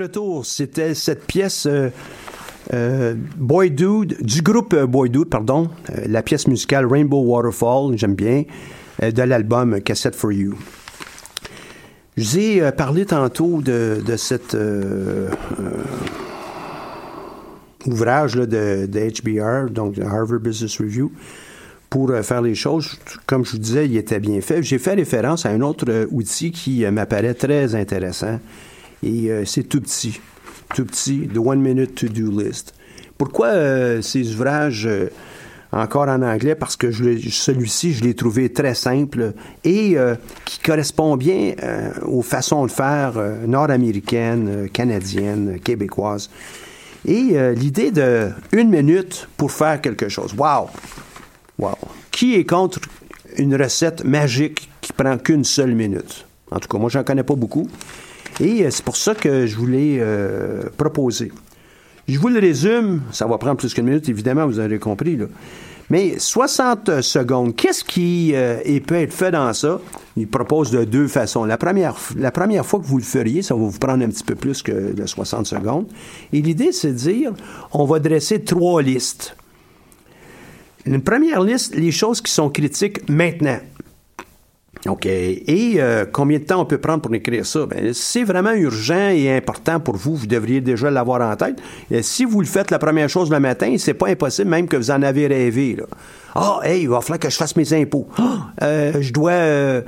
Retour. C'était cette pièce euh, euh, Boy Dude, du groupe euh, Boy Dude, pardon, la pièce musicale Rainbow Waterfall, j'aime bien, de l'album Cassette for You. Je vous ai parlé tantôt de, de cet ouvrage là, de, de, HBR, donc Harvard Business Review, pour faire les choses. Comme je vous disais, il était bien fait. J'ai fait référence à un autre outil qui m'apparaît très intéressant et euh, c'est tout petit. Tout petit, The One Minute To-Do List. Pourquoi euh, ces ouvrages euh, encore en anglais? Parce que celui-ci, je l'ai trouvé très simple et qui correspond bien aux façons de faire nord-américaines, canadiennes, québécoises. Et l'idée de une minute pour faire quelque chose. Wow! Wow! Qui est contre une recette magique qui prend qu'une seule minute? En tout cas, moi, j'en connais pas beaucoup. Et euh, c'est pour ça que je voulais euh, proposer. Je vous le résume, ça va prendre plus qu'une minute, évidemment, vous avez compris. Mais 60 secondes, qu'est-ce qui euh, peut être fait dans ça? Il propose de deux façons. La première, la première fois que vous le feriez, ça va vous prendre un petit peu plus que de 60 secondes. Et l'idée, c'est de dire, on va dresser trois listes. Une première liste, les choses qui sont critiques maintenant. OK. Et euh, combien de temps on peut prendre pour écrire ça? Ben, c'est vraiment urgent et important pour vous, vous devriez déjà l'avoir en tête. Si vous le faites la première chose le matin, c'est pas impossible même que vous en avez rêvé. Ah, hey, il va falloir que je fasse mes impôts. Ah, euh, je dois... Euh,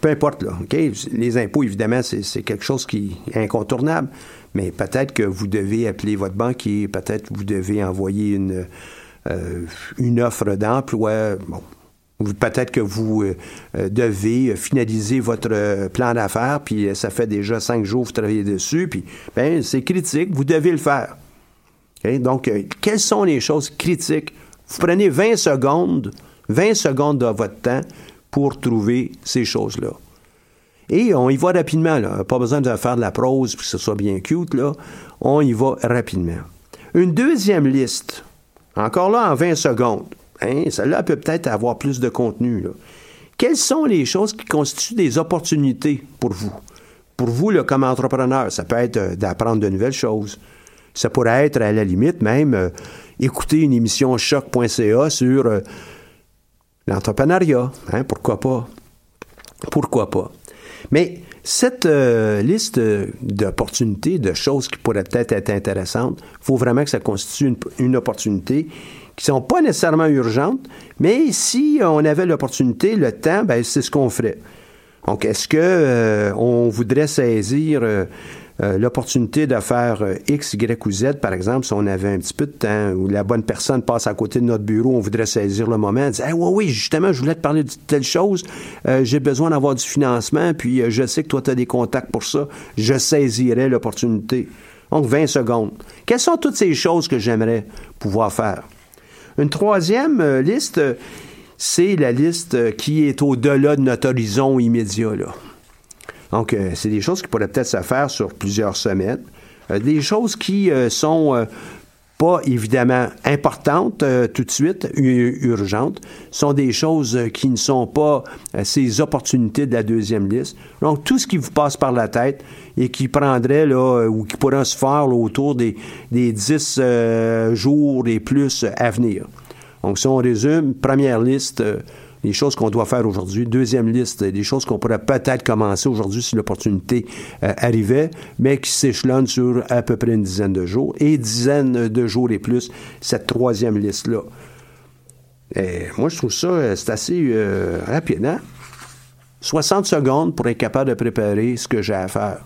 peu importe, là. OK? Les impôts, évidemment, c'est quelque chose qui est incontournable. Mais peut-être que vous devez appeler votre banquier, peut-être vous devez envoyer une, une offre d'emploi. Bon, Peut-être que vous euh, euh, devez finaliser votre euh, plan d'affaires, puis ça fait déjà cinq jours que vous travaillez dessus, puis ben, c'est critique, vous devez le faire. Donc, quelles sont les choses critiques? Vous prenez 20 secondes, 20 secondes de votre temps pour trouver ces choses-là. Et on y va rapidement. Pas besoin de faire de la prose pour que ce soit bien cute, là. On y va rapidement. Une deuxième liste, encore là en 20 secondes. Hein, celle-là peut peut-être avoir plus de contenu. Quelles sont les choses qui constituent des opportunités pour vous? Pour vous, comme entrepreneur, ça peut être euh, d'apprendre de nouvelles choses. Ça pourrait être, à la limite, même euh, écouter une émission choc.ca sur euh, l'entrepreneuriat. Hein, pourquoi pas? Pourquoi pas? Mais cette liste d'opportunités, de choses qui pourraient peut-être être intéressantes, il faut vraiment que ça constitue une opportunité qui sont pas nécessairement urgentes, mais si on avait l'opportunité, le temps, ben, c'est ce qu'on ferait. Donc, est-ce que euh, on voudrait saisir euh, euh, l'opportunité de faire X, Y ou Z, par exemple, si on avait un petit peu de temps, ou la bonne personne passe à côté de notre bureau, on voudrait saisir le moment, dire, oui, oui, justement, je voulais te parler de telle chose, j'ai besoin d'avoir du financement, puis je sais que toi, tu as des contacts pour ça, je saisirais l'opportunité. Donc, 20 secondes. Quelles sont toutes ces choses que j'aimerais pouvoir faire? Une troisième euh, liste, c'est la liste qui est au-delà de notre horizon immédiat. Donc, euh, c'est des choses qui pourraient peut-être se faire sur plusieurs semaines. Euh, des choses qui sont pas évidemment importantes tout de suite, urgentes, sont des choses qui ne sont pas ces opportunités de la deuxième liste. Donc, tout ce qui vous passe par la tête et qui prendrait, là, ou qui pourrait se faire autour des, des 10 jours et plus à venir. Donc, si on résume, première liste, euh, les choses qu'on doit faire aujourd'hui. Deuxième liste, les choses qu'on pourrait peut-être commencer aujourd'hui si l'opportunité euh, arrivait, mais qui s'échelonnent sur à peu près une dizaine de jours. Et dizaines de jours et plus, cette troisième liste-là. Moi, je trouve ça, euh, c'est assez rapide, hein? 60 secondes pour être capable de préparer ce que j'ai à faire.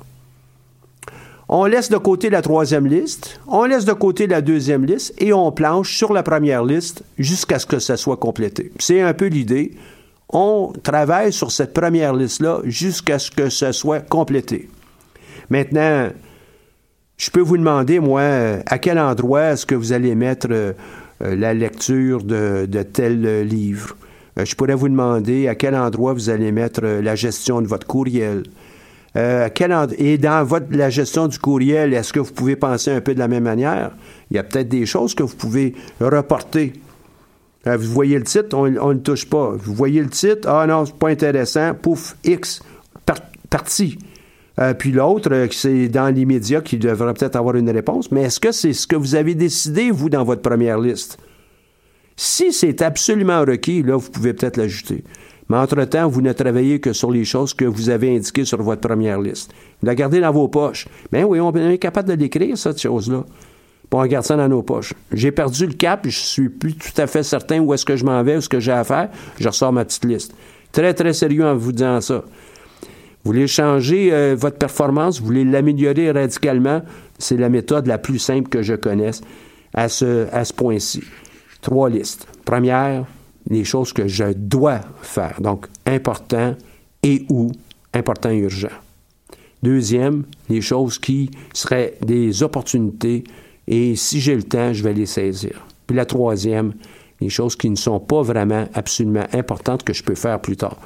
On laisse de côté la troisième liste, on laisse de côté la deuxième liste et on planche sur la première liste jusqu'à ce que ça soit complété. C'est un peu l'idée. On travaille sur cette première liste-là jusqu'à ce que ça soit complété. Maintenant, je peux vous demander, moi, à quel endroit est-ce que vous allez mettre euh, la lecture de, tel livre? Euh, je pourrais vous demander à quel endroit vous allez mettre euh, la gestion de votre courriel. Euh, et dans votre, la gestion du courriel, est-ce que vous pouvez penser un peu de la même manière? Il y a peut-être des choses que vous pouvez reporter. Euh, vous voyez le titre, on ne le touche pas. Vous voyez le titre, ah non, c'est pas intéressant, pouf, X, parti. Euh, puis l'autre, c'est dans l'immédiat qui devrait peut-être avoir une réponse. Mais est-ce que c'est ce que vous avez décidé, vous, dans votre première liste? Si c'est absolument requis, là, vous pouvez peut-être l'ajouter. Mais entre-temps, vous ne travaillez que sur les choses que vous avez indiquées sur votre première liste. Vous la gardez dans vos poches. Ben oui, on est capable de l'écrire, cette chose-là. Puis on garde ça dans nos poches. J'ai perdu le cap, je suis plus tout à fait certain où est-ce que je m'en vais, où ce que j'ai à faire. Je ressors ma petite liste. Très, très sérieux en vous disant ça. Vous voulez changer euh, votre performance, vous voulez l'améliorer radicalement, c'est la méthode la plus simple que je connaisse à ce, à ce point-ci. Trois listes. Première, les choses que je dois faire. Donc, important et ou important et urgent. Deuxième, les choses qui seraient des opportunités et si j'ai le temps, je vais les saisir. Puis la troisième, les choses qui ne sont pas vraiment absolument importantes que je peux faire plus tard.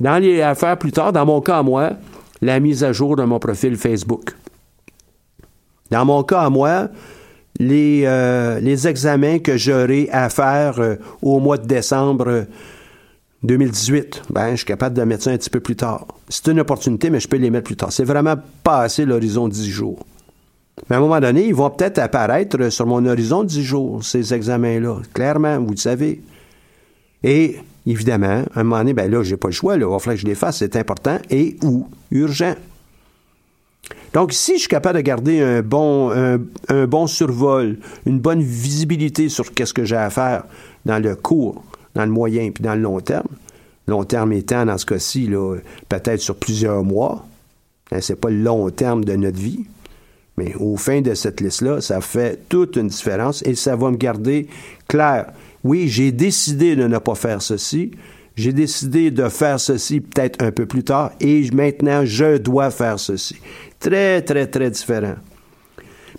Dans les affaires plus tard, dans mon cas à moi, la mise à jour de mon profil Facebook. Dans mon cas à moi, les, euh, les examens que j'aurai à faire euh, au mois de décembre 2018, ben, je suis capable de mettre ça un petit peu plus tard. C'est une opportunité, mais je peux les mettre plus tard. C'est vraiment passer l'horizon 10 jours. Mais à un moment donné, ils vont peut-être apparaître sur mon horizon 10 jours, ces examens-là. Clairement, vous le savez. Et évidemment, à un moment donné, ben là, j'ai pas le choix, là, il va falloir que je les fasse, c'est important et ou urgent. Donc, si je suis capable de garder un bon, un, bon survol, une bonne visibilité sur qu'est-ce que j'ai à faire dans le court, dans le moyen puis dans le long terme, long terme étant, dans ce cas-ci, peut-être sur plusieurs mois, hein, c'est pas le long terme de notre vie, mais au fin de cette liste-là, ça fait toute une différence et ça va me garder clair. Oui, j'ai décidé de ne pas faire ceci. J'ai décidé de faire ceci peut-être un peu plus tard et maintenant je dois faire ceci. Très, très, très différent.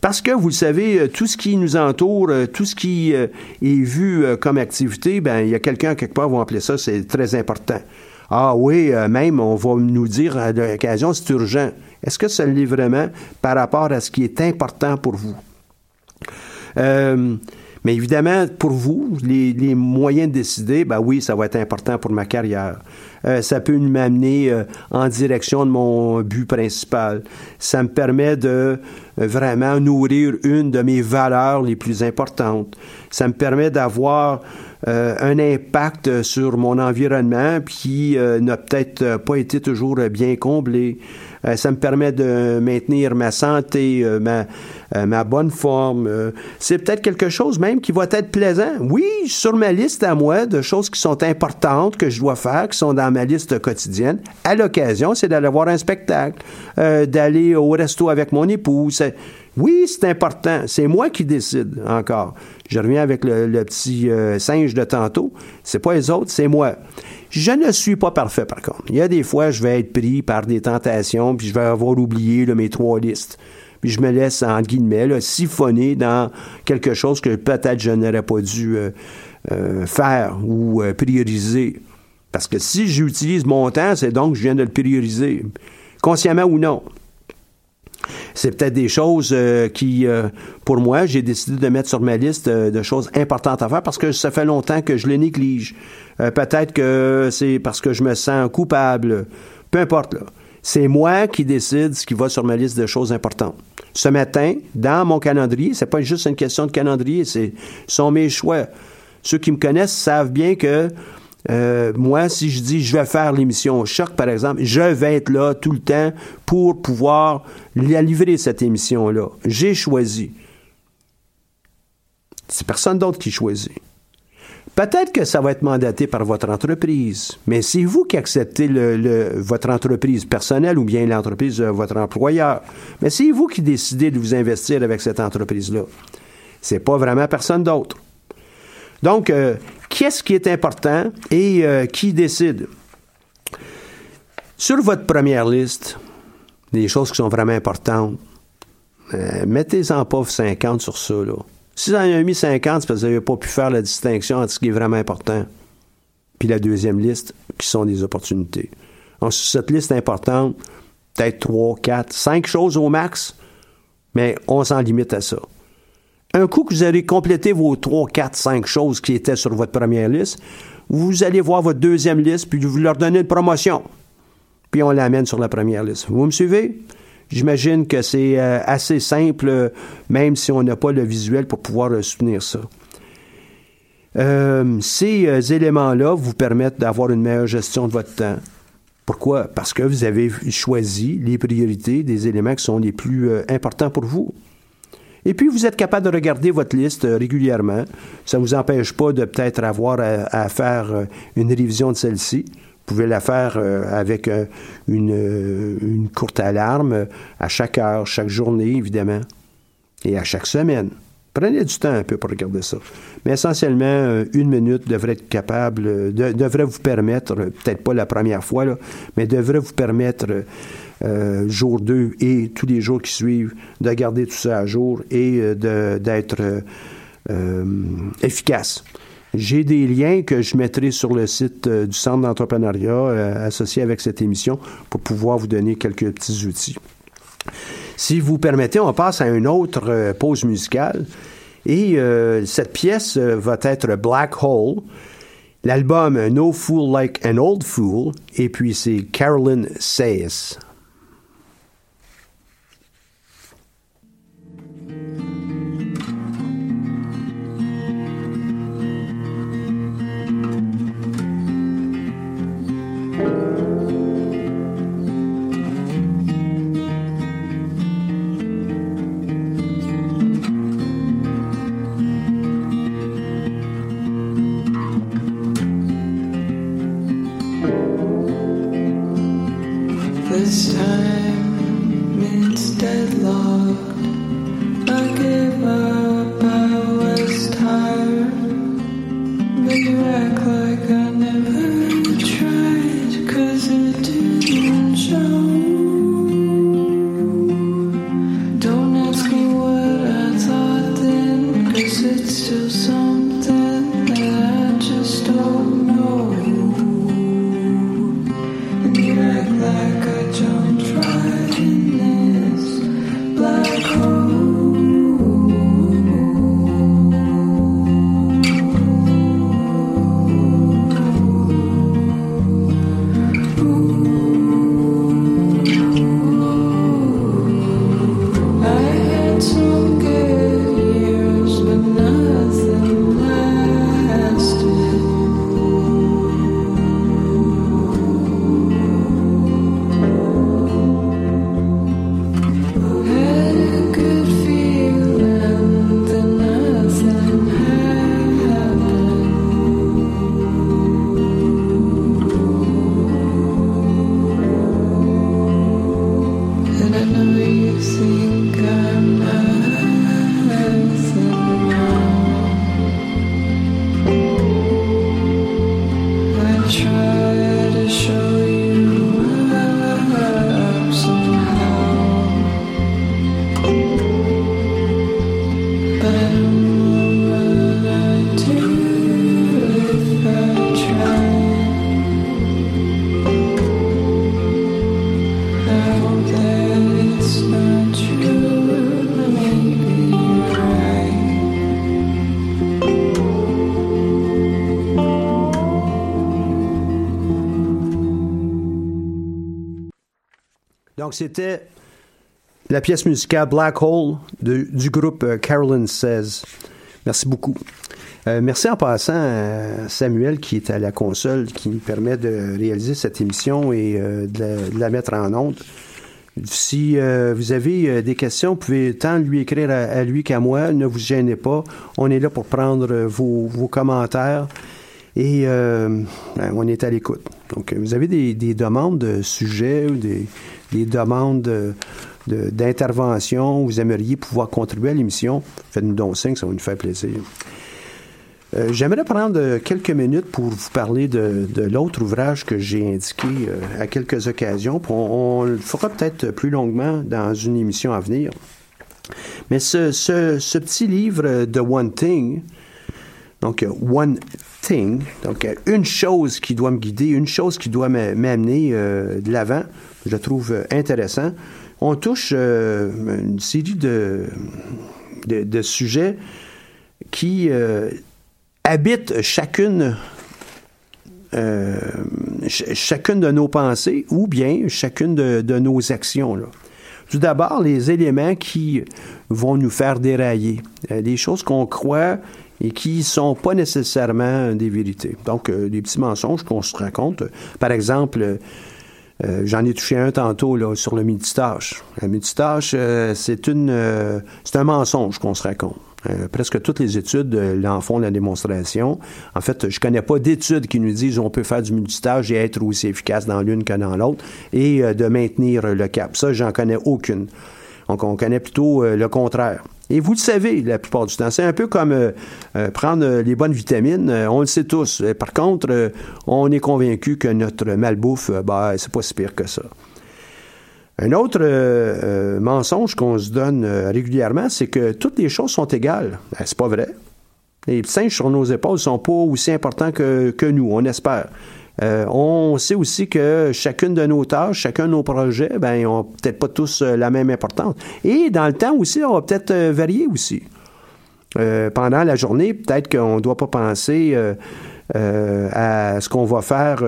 Parce que, vous le savez, euh, tout ce qui nous entoure, euh, tout ce qui euh, est vu comme activité, ben, il y a quelqu'un quelque part va appeler ça, c'est très important. Ah oui, même, on va nous dire à l'occasion, c'est urgent. Est-ce que ça l'est vraiment par rapport à ce qui est important pour vous? Mais évidemment, pour vous, les, moyens de décider, ben oui, ça va être important pour ma carrière. Euh, ça peut m'amener euh, en direction de mon but principal. Ça me permet de euh, vraiment nourrir une de mes valeurs les plus importantes. Ça me permet d'avoir un impact sur mon environnement qui n'a peut-être pas été toujours bien comblé. Euh, ça me permet de maintenir ma santé, euh, ma, euh, ma bonne forme. c'est peut-être quelque chose même qui va être plaisant. Oui, sur ma liste à moi de choses qui sont importantes, que je dois faire, qui sont dans ma liste quotidienne. À l'occasion, c'est d'aller voir un spectacle, d'aller au resto avec mon épouse. Oui, c'est important. C'est moi qui décide encore. Je reviens avec le, petit singe de tantôt. C'est pas les autres, c'est moi. Je ne suis pas parfait, par contre. Il y a des fois, je vais être pris par des tentations, puis je vais avoir oublié mes trois listes. Puis je me laisse, en guillemets, siphonner dans quelque chose que peut-être je n'aurais pas dû euh, euh, faire ou euh, prioriser. Parce que si j'utilise mon temps, c'est donc que je viens de le prioriser, consciemment ou non. C'est peut-être des choses qui, pour moi, j'ai décidé de mettre sur ma liste de choses importantes à faire parce que ça fait longtemps que je les néglige. Peut-être que c'est parce que je me sens coupable. Peu importe. C'est moi qui décide ce qui va sur ma liste de choses importantes. Ce matin, dans mon calendrier, c'est pas juste une question de calendrier, c'est sont mes choix. Ceux qui me connaissent savent bien que euh, moi, si je dis je vais faire l'émission Choc, par exemple, je vais être là tout le temps pour pouvoir la livrer cette émission-là. J'ai choisi. C'est personne d'autre qui choisit. Peut-être que ça va être mandaté par votre entreprise, mais c'est vous qui acceptez le, votre entreprise personnelle ou bien l'entreprise de votre employeur. Mais c'est vous qui décidez de vous investir avec cette entreprise-là. C'est pas vraiment personne d'autre. Donc, euh, qu'est-ce qui est important et euh, qui décide? Sur votre première liste, des choses qui sont vraiment importantes, euh, mettez-en pas 50 sur ça, là. Si vous en avez mis 50, c'est parce que vous n'avez pas pu faire la distinction entre ce qui est vraiment important puis la deuxième liste, qui sont des opportunités. Donc, cette liste importante, peut-être 3, 4, 5 choses au max, mais on s'en limite à ça. Un coup que vous allez compléter vos 3, 4, 5 choses qui étaient sur votre première liste, vous allez voir votre deuxième liste, puis vous leur donnez une promotion. puis on l'amène sur la première liste. Vous me suivez? J'imagine que c'est euh, assez simple, même si on n'a pas le visuel pour pouvoir soutenir ça. ces éléments-là vous permettent d'avoir une meilleure gestion de votre temps. Pourquoi? Parce que vous avez choisi les priorités des éléments qui sont les plus importants pour vous. Et puis, vous êtes capable de regarder votre liste euh, régulièrement. Ça ne vous empêche pas de peut-être avoir à, faire euh, une révision de celle-ci. Vous pouvez la faire euh, avec une, une, courte alarme à chaque heure, chaque journée, évidemment, et à chaque semaine. Prenez du temps un peu pour regarder ça. Mais essentiellement, une minute devrait être capable, devrait vous permettre, peut-être pas la première fois, là, mais devrait vous permettre euh, jour 2 et tous les jours qui suivent, de garder tout ça à jour et euh, d'être euh, efficace. J'ai des liens que je mettrai sur le site du Centre d'entrepreneuriat associé avec cette émission pour pouvoir vous donner quelques petits outils. Si vous permettez, on passe à une autre pause musicale. Et cette pièce va être Black Hole. L'album No Fool Like an Old Fool. Et puis c'est Carolyn Says. Donc, c'était la pièce musicale Black Hole du groupe euh, Carolyn Says. Merci beaucoup. Euh, merci en passant à Samuel qui est à la console, qui nous permet de réaliser cette émission et euh, de, la, mettre en onde. Si vous avez des questions, vous pouvez tant lui écrire à, lui qu'à moi. Ne vous gênez pas. On est là pour prendre vos, commentaires et ben, on est à l'écoute. Donc, vous avez des demandes de sujets ou des, des demandes d'intervention, vous aimeriez pouvoir contribuer à l'émission, faites-nous donc signe, ça va nous faire plaisir. Euh, j'aimerais prendre quelques minutes pour vous parler de, l'autre ouvrage que j'ai indiqué euh, à quelques occasions. On, le fera peut-être plus longuement dans une émission à venir. Mais ce, ce petit livre de One Thing, donc One Donc une chose qui doit me guider, une chose qui doit m'amener euh, de l'avant, je trouve euh, intéressant. On touche euh, une série de, de, sujets qui euh, habitent chacune chacune de nos pensées ou bien chacune de, nos actions. Tout d'abord, les éléments qui vont nous faire dérailler, euh, des choses qu'on croit et qui sont pas nécessairement des vérités. Donc, euh, des petits mensonges qu'on se raconte. Par exemple, euh, j'en ai touché un tantôt là, sur le multitâche. Le multitâche, c'est une, c'est un mensonge qu'on se raconte. Euh, presque toutes les études euh, l'en font la démonstration. En fait, je connais pas d'études qui nous disent on peut faire du multitâche et être aussi efficace dans l'une que dans l'autre et euh, de maintenir le cap. Ça, j'en connais aucune. Donc, on connaît plutôt le contraire. Et vous le savez la plupart du temps. C'est un peu comme prendre les bonnes vitamines. on le sait tous. Par contre, on est convaincu que notre malbouffe, bah, c'est pas si pire que ça. Un autre euh, euh, mensonge qu'on se donne euh, régulièrement, c'est que toutes les choses sont égales. C'est pas vrai. Les singes sur nos épaules sont pas aussi importants que, nous, on espère. On sait aussi que chacune de nos tâches, chacun de nos projets, ben, n'ont peut-être pas tous la même importance. Et dans le temps aussi, on va peut-être varier aussi. pendant la journée, peut-être qu'on ne doit pas penser à ce qu'on va faire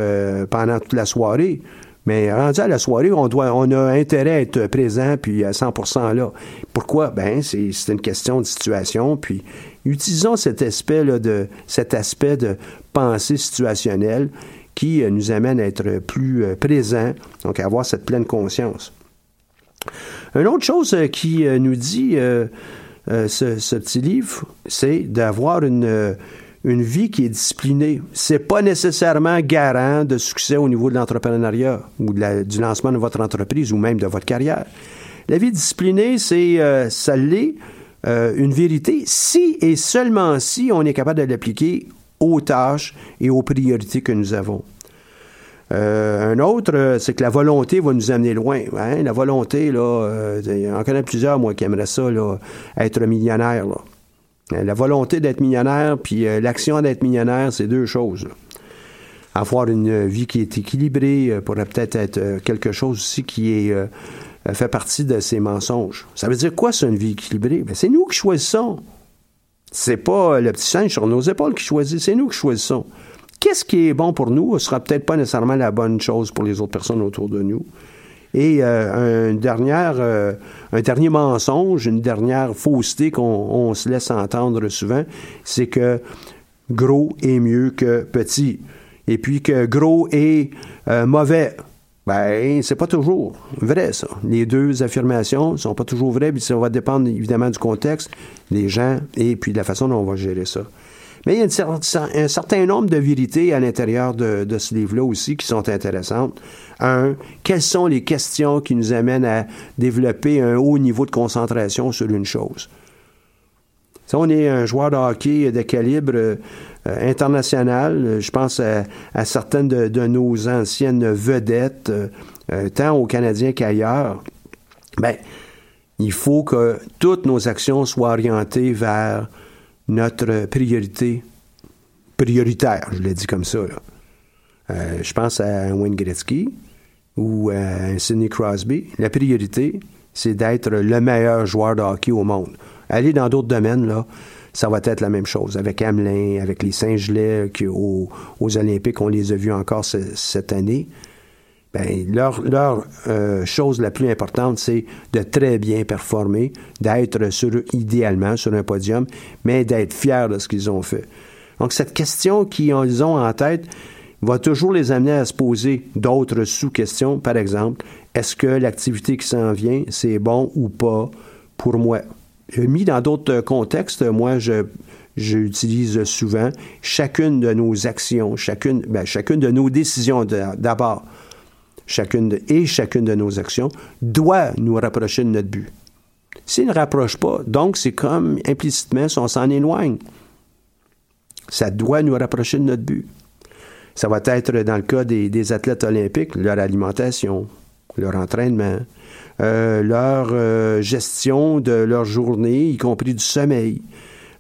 pendant toute la soirée. Mais rendu à la soirée, on doit, on a intérêt à être présent puis à 100% là. Pourquoi? Ben c'est une question de situation. Puis utilisons cet aspect là de cet aspect de pensée situationnelle qui euh, nous amène à être plus euh, présent, donc à avoir cette pleine conscience. Une autre chose euh, qui nous dit ce, petit livre, c'est d'avoir une une vie qui est disciplinée. C'est pas nécessairement garant de succès au niveau de l'entrepreneuriat ou du lancement de votre entreprise ou même de votre carrière. La vie disciplinée, c'est ça l'est une vérité si et seulement si on est capable de l'appliquer aux tâches et aux priorités que nous avons. Euh, un autre, c'est que la volonté va nous amener loin. Hein. La volonté, là, on connaît plusieurs, moi, qui aimeraient ça, là, être millionnaire. Euh, la volonté d'être millionnaire puis euh, l'action d'être millionnaire, c'est deux choses. Avoir une vie qui est équilibrée euh, pourrait peut-être être quelque chose aussi qui est fait partie de ces mensonges. Ça veut dire quoi, ça, une vie équilibrée? Ben, c'est nous qui choisissons. C'est pas le petit singe sur nos épaules qui choisit, c'est nous qui choisissons. Qu'est-ce qui est bon pour nous? Ce sera peut-être pas nécessairement la bonne chose pour les autres personnes autour de nous. Et euh, euh, un dernier mensonge, une dernière fausseté qu'on se laisse entendre souvent, c'est que gros est mieux que petit. Et puis que gros est euh, mauvais. Ben, c'est pas toujours vrai, ça. Les deux affirmations sont pas toujours vraies, puis ça va dépendre évidemment du contexte, des gens et puis de la façon dont on va gérer ça. Mais il y a un certain nombre de vérités à l'intérieur de, de ce livre-là aussi qui sont intéressantes. Un, quelles sont les questions qui nous amènent à développer un haut niveau de concentration sur une chose? Si on est un joueur de hockey de calibre euh, international, je pense à, certaines de, nos anciennes vedettes, euh, tant aux Canadiens qu'ailleurs, ben, il faut que toutes nos actions soient orientées vers notre priorité prioritaire, je l'ai dit comme ça. Euh, je pense à Wayne Gretzky, ou euh, Sidney Crosby, la priorité, c'est d'être le meilleur joueur de hockey au monde. Aller dans d'autres domaines, ça va être la même chose. Avec Hamelin, avec les Saint-Gelais, aux, Olympiques, on les a vus encore cette année. Ben, leur, euh, chose la plus importante, c'est de très bien performer, d'être sur, idéalement sur un podium, mais d'être fier de ce qu'ils ont fait. Donc, cette question qu'ils ont en tête, va toujours les amener à se poser d'autres sous-questions. Par exemple, est-ce que l'activité qui s'en vient, c'est bon ou pas pour moi? Mis dans d'autres contextes, moi, je, j'utilise souvent chacune de nos actions, chacune, ben, de nos décisions d'abord, chacune et chacune de nos actions doit nous rapprocher de notre but. S'il ne rapproche pas, donc c'est comme implicitement si on s'en éloigne. Ça doit nous rapprocher de notre but. Ça va être dans le cas des, athlètes olympiques, leur alimentation, leur entraînement, euh, leur euh, gestion de leur journée, y compris du sommeil,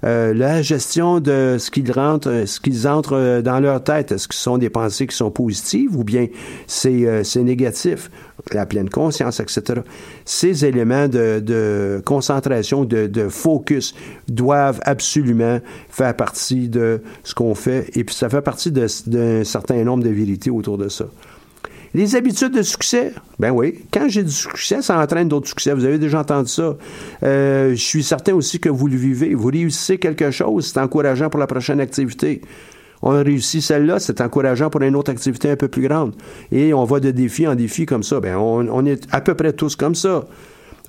euh, la gestion de ce qu'ils rentrent, ce qu'ils entrent dans leur tête. Est-ce que ce sont des pensées qui sont positives ou bien c'est, c'est négatif? La pleine conscience, etc. Ces éléments de, de concentration, de, de, focus doivent absolument faire partie de ce qu'on fait et puis ça fait partie d'un certain nombre de vérités autour de ça. Les habitudes de succès, ben oui, quand j'ai du succès, ça entraîne d'autres succès. Vous avez déjà entendu ça. Euh, je suis certain aussi que vous le vivez. Vous réussissez quelque chose, c'est encourageant pour la prochaine activité. On a réussi celle-là, c'est encourageant pour une autre activité un peu plus grande. Et on va de défi en défi comme ça. Ben, on, est à peu près tous comme ça.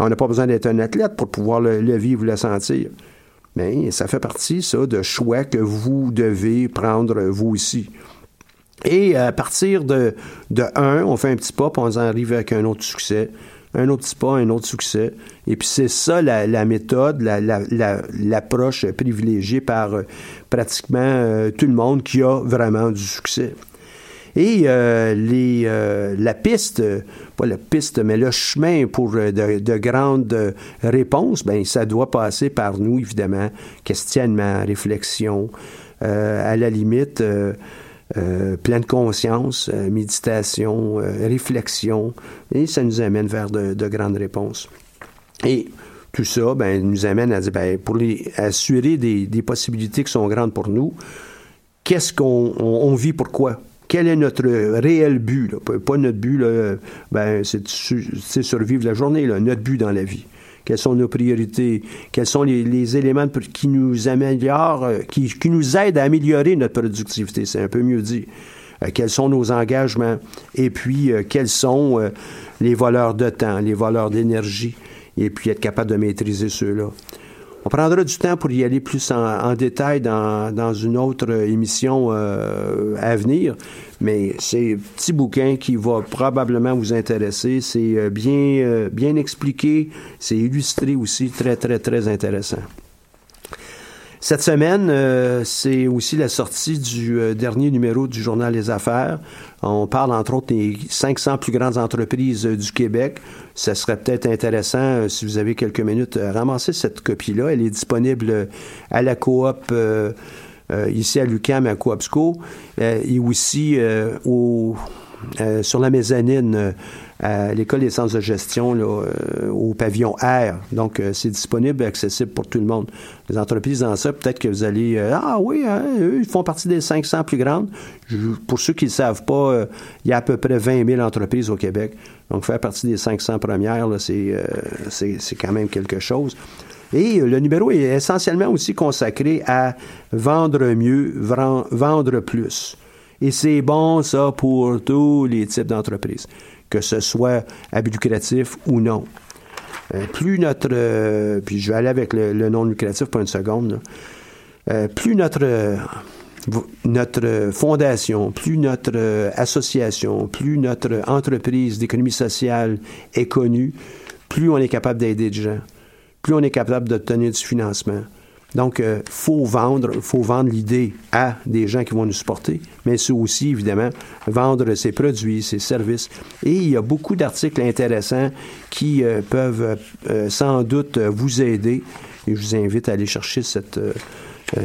On n'a pas besoin d'être un athlète pour pouvoir le, le vivre, le sentir. Mais ça fait partie, ça, de choix que vous devez prendre vous aussi. Et à partir de, de un, on fait un petit pas, puis on arrive avec un autre succès. Un autre petit pas, un autre succès. Et puis c'est ça la, la méthode, l'approche la, privilégiée par euh, pratiquement euh, tout le monde qui a vraiment du succès. Et euh, les, la piste, pas la piste, mais le chemin pour de, de grandes réponses, ben ça doit passer par nous, évidemment. Questionnement, réflexion, à la limite euh, pleine conscience, euh, méditation, euh, réflexion, et ça nous amène vers de, grandes réponses. Et tout ça ben, nous amène à dire, ben, pour assurer des, possibilités qui sont grandes pour nous, qu'est-ce qu'on on, vit, pourquoi? Quel est notre réel but? Pas notre but, ben, c'est survivre la journée, notre but dans la vie quelles sont nos priorités, quels sont les, éléments qui nous améliorent, euh, qui, nous aident à améliorer notre productivité, c'est un peu mieux dit. Euh, quels sont nos engagements? Et puis euh, quels sont les voleurs de temps, les voleurs d'énergie? Et puis être capable de maîtriser ceux-là. On prendra du temps pour y aller plus en, détail dans, une autre émission euh, à venir, mais c'est un petit bouquin qui va probablement vous intéresser. C'est euh, bien, euh, bien expliqué, c'est illustré aussi, très, très, très intéressant. Cette semaine, euh, c'est aussi la sortie du euh, dernier numéro du journal Les Affaires. On parle entre autres des 500 plus grandes entreprises euh, du Québec. Ça serait peut-être intéressant, si vous avez quelques minutes, ramasser cette copie-là. Elle est disponible à la coop. ici à l'UQAM, à Coopsco, et aussi au, sur la mezzanine à l'école des sciences de gestion euh, au pavillon R. Donc, euh, c'est disponible et accessible pour tout le monde. Les entreprises dans ça, peut-être que vous allez... Euh, ah oui, hein, eux, ils font partie des 500 plus grandes. pour ceux qui ne savent pas, il y a à peu près 20 000 entreprises au Québec. Donc, faire partie des 500 premières, c'est, c'est quand même quelque chose. Et le numéro est essentiellement aussi consacré à vendre mieux, vendre plus. Et c'est bon, ça, pour tous les types d'entreprises que ce soit à but lucratif ou non. Euh, plus notre, euh, puis je vais aller avec le, non lucratif pour une seconde, euh, plus notre, notre fondation, plus notre association, plus notre entreprise d'économie sociale est connue, plus on est capable d'aider des gens, plus on est capable d'obtenir du financement, donc, il euh, faut vendre, faut vendre l'idée à des gens qui vont nous supporter, mais c'est aussi, évidemment, vendre ses produits, ses services. Et il y a beaucoup d'articles intéressants qui euh, peuvent euh, sans doute vous aider. Et je vous invite à aller chercher cette,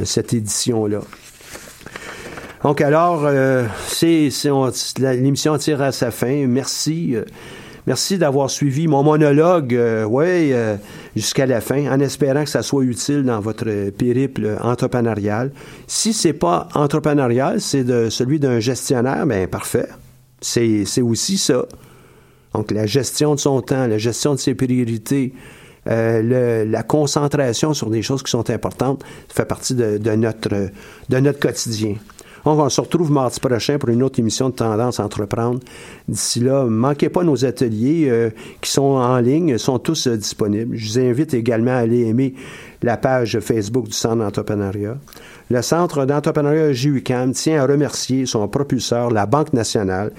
cette édition-là. Donc, alors, l'émission tire à sa fin. Merci. Merci d'avoir suivi mon monologue, euh, ouais, euh, jusqu'à la fin, en espérant que ça soit utile dans votre périple entrepreneurial. Si c'est pas entrepreneurial, c'est de celui d'un gestionnaire, ben parfait. C'est, aussi ça. Donc la gestion de son temps, la gestion de ses priorités, euh, la concentration sur des choses qui sont importantes fait partie de, notre, de notre quotidien. On, se retrouve mardi prochain pour une autre émission de Tendance à entreprendre. D'ici là, manquez pas nos ateliers euh, qui sont en ligne, sont tous euh, disponibles. Je vous invite également à aller aimer la page Facebook du Centre d'entrepreneuriat. Le Centre d'entrepreneuriat JUCAM tient à remercier son propulseur, la Banque nationale,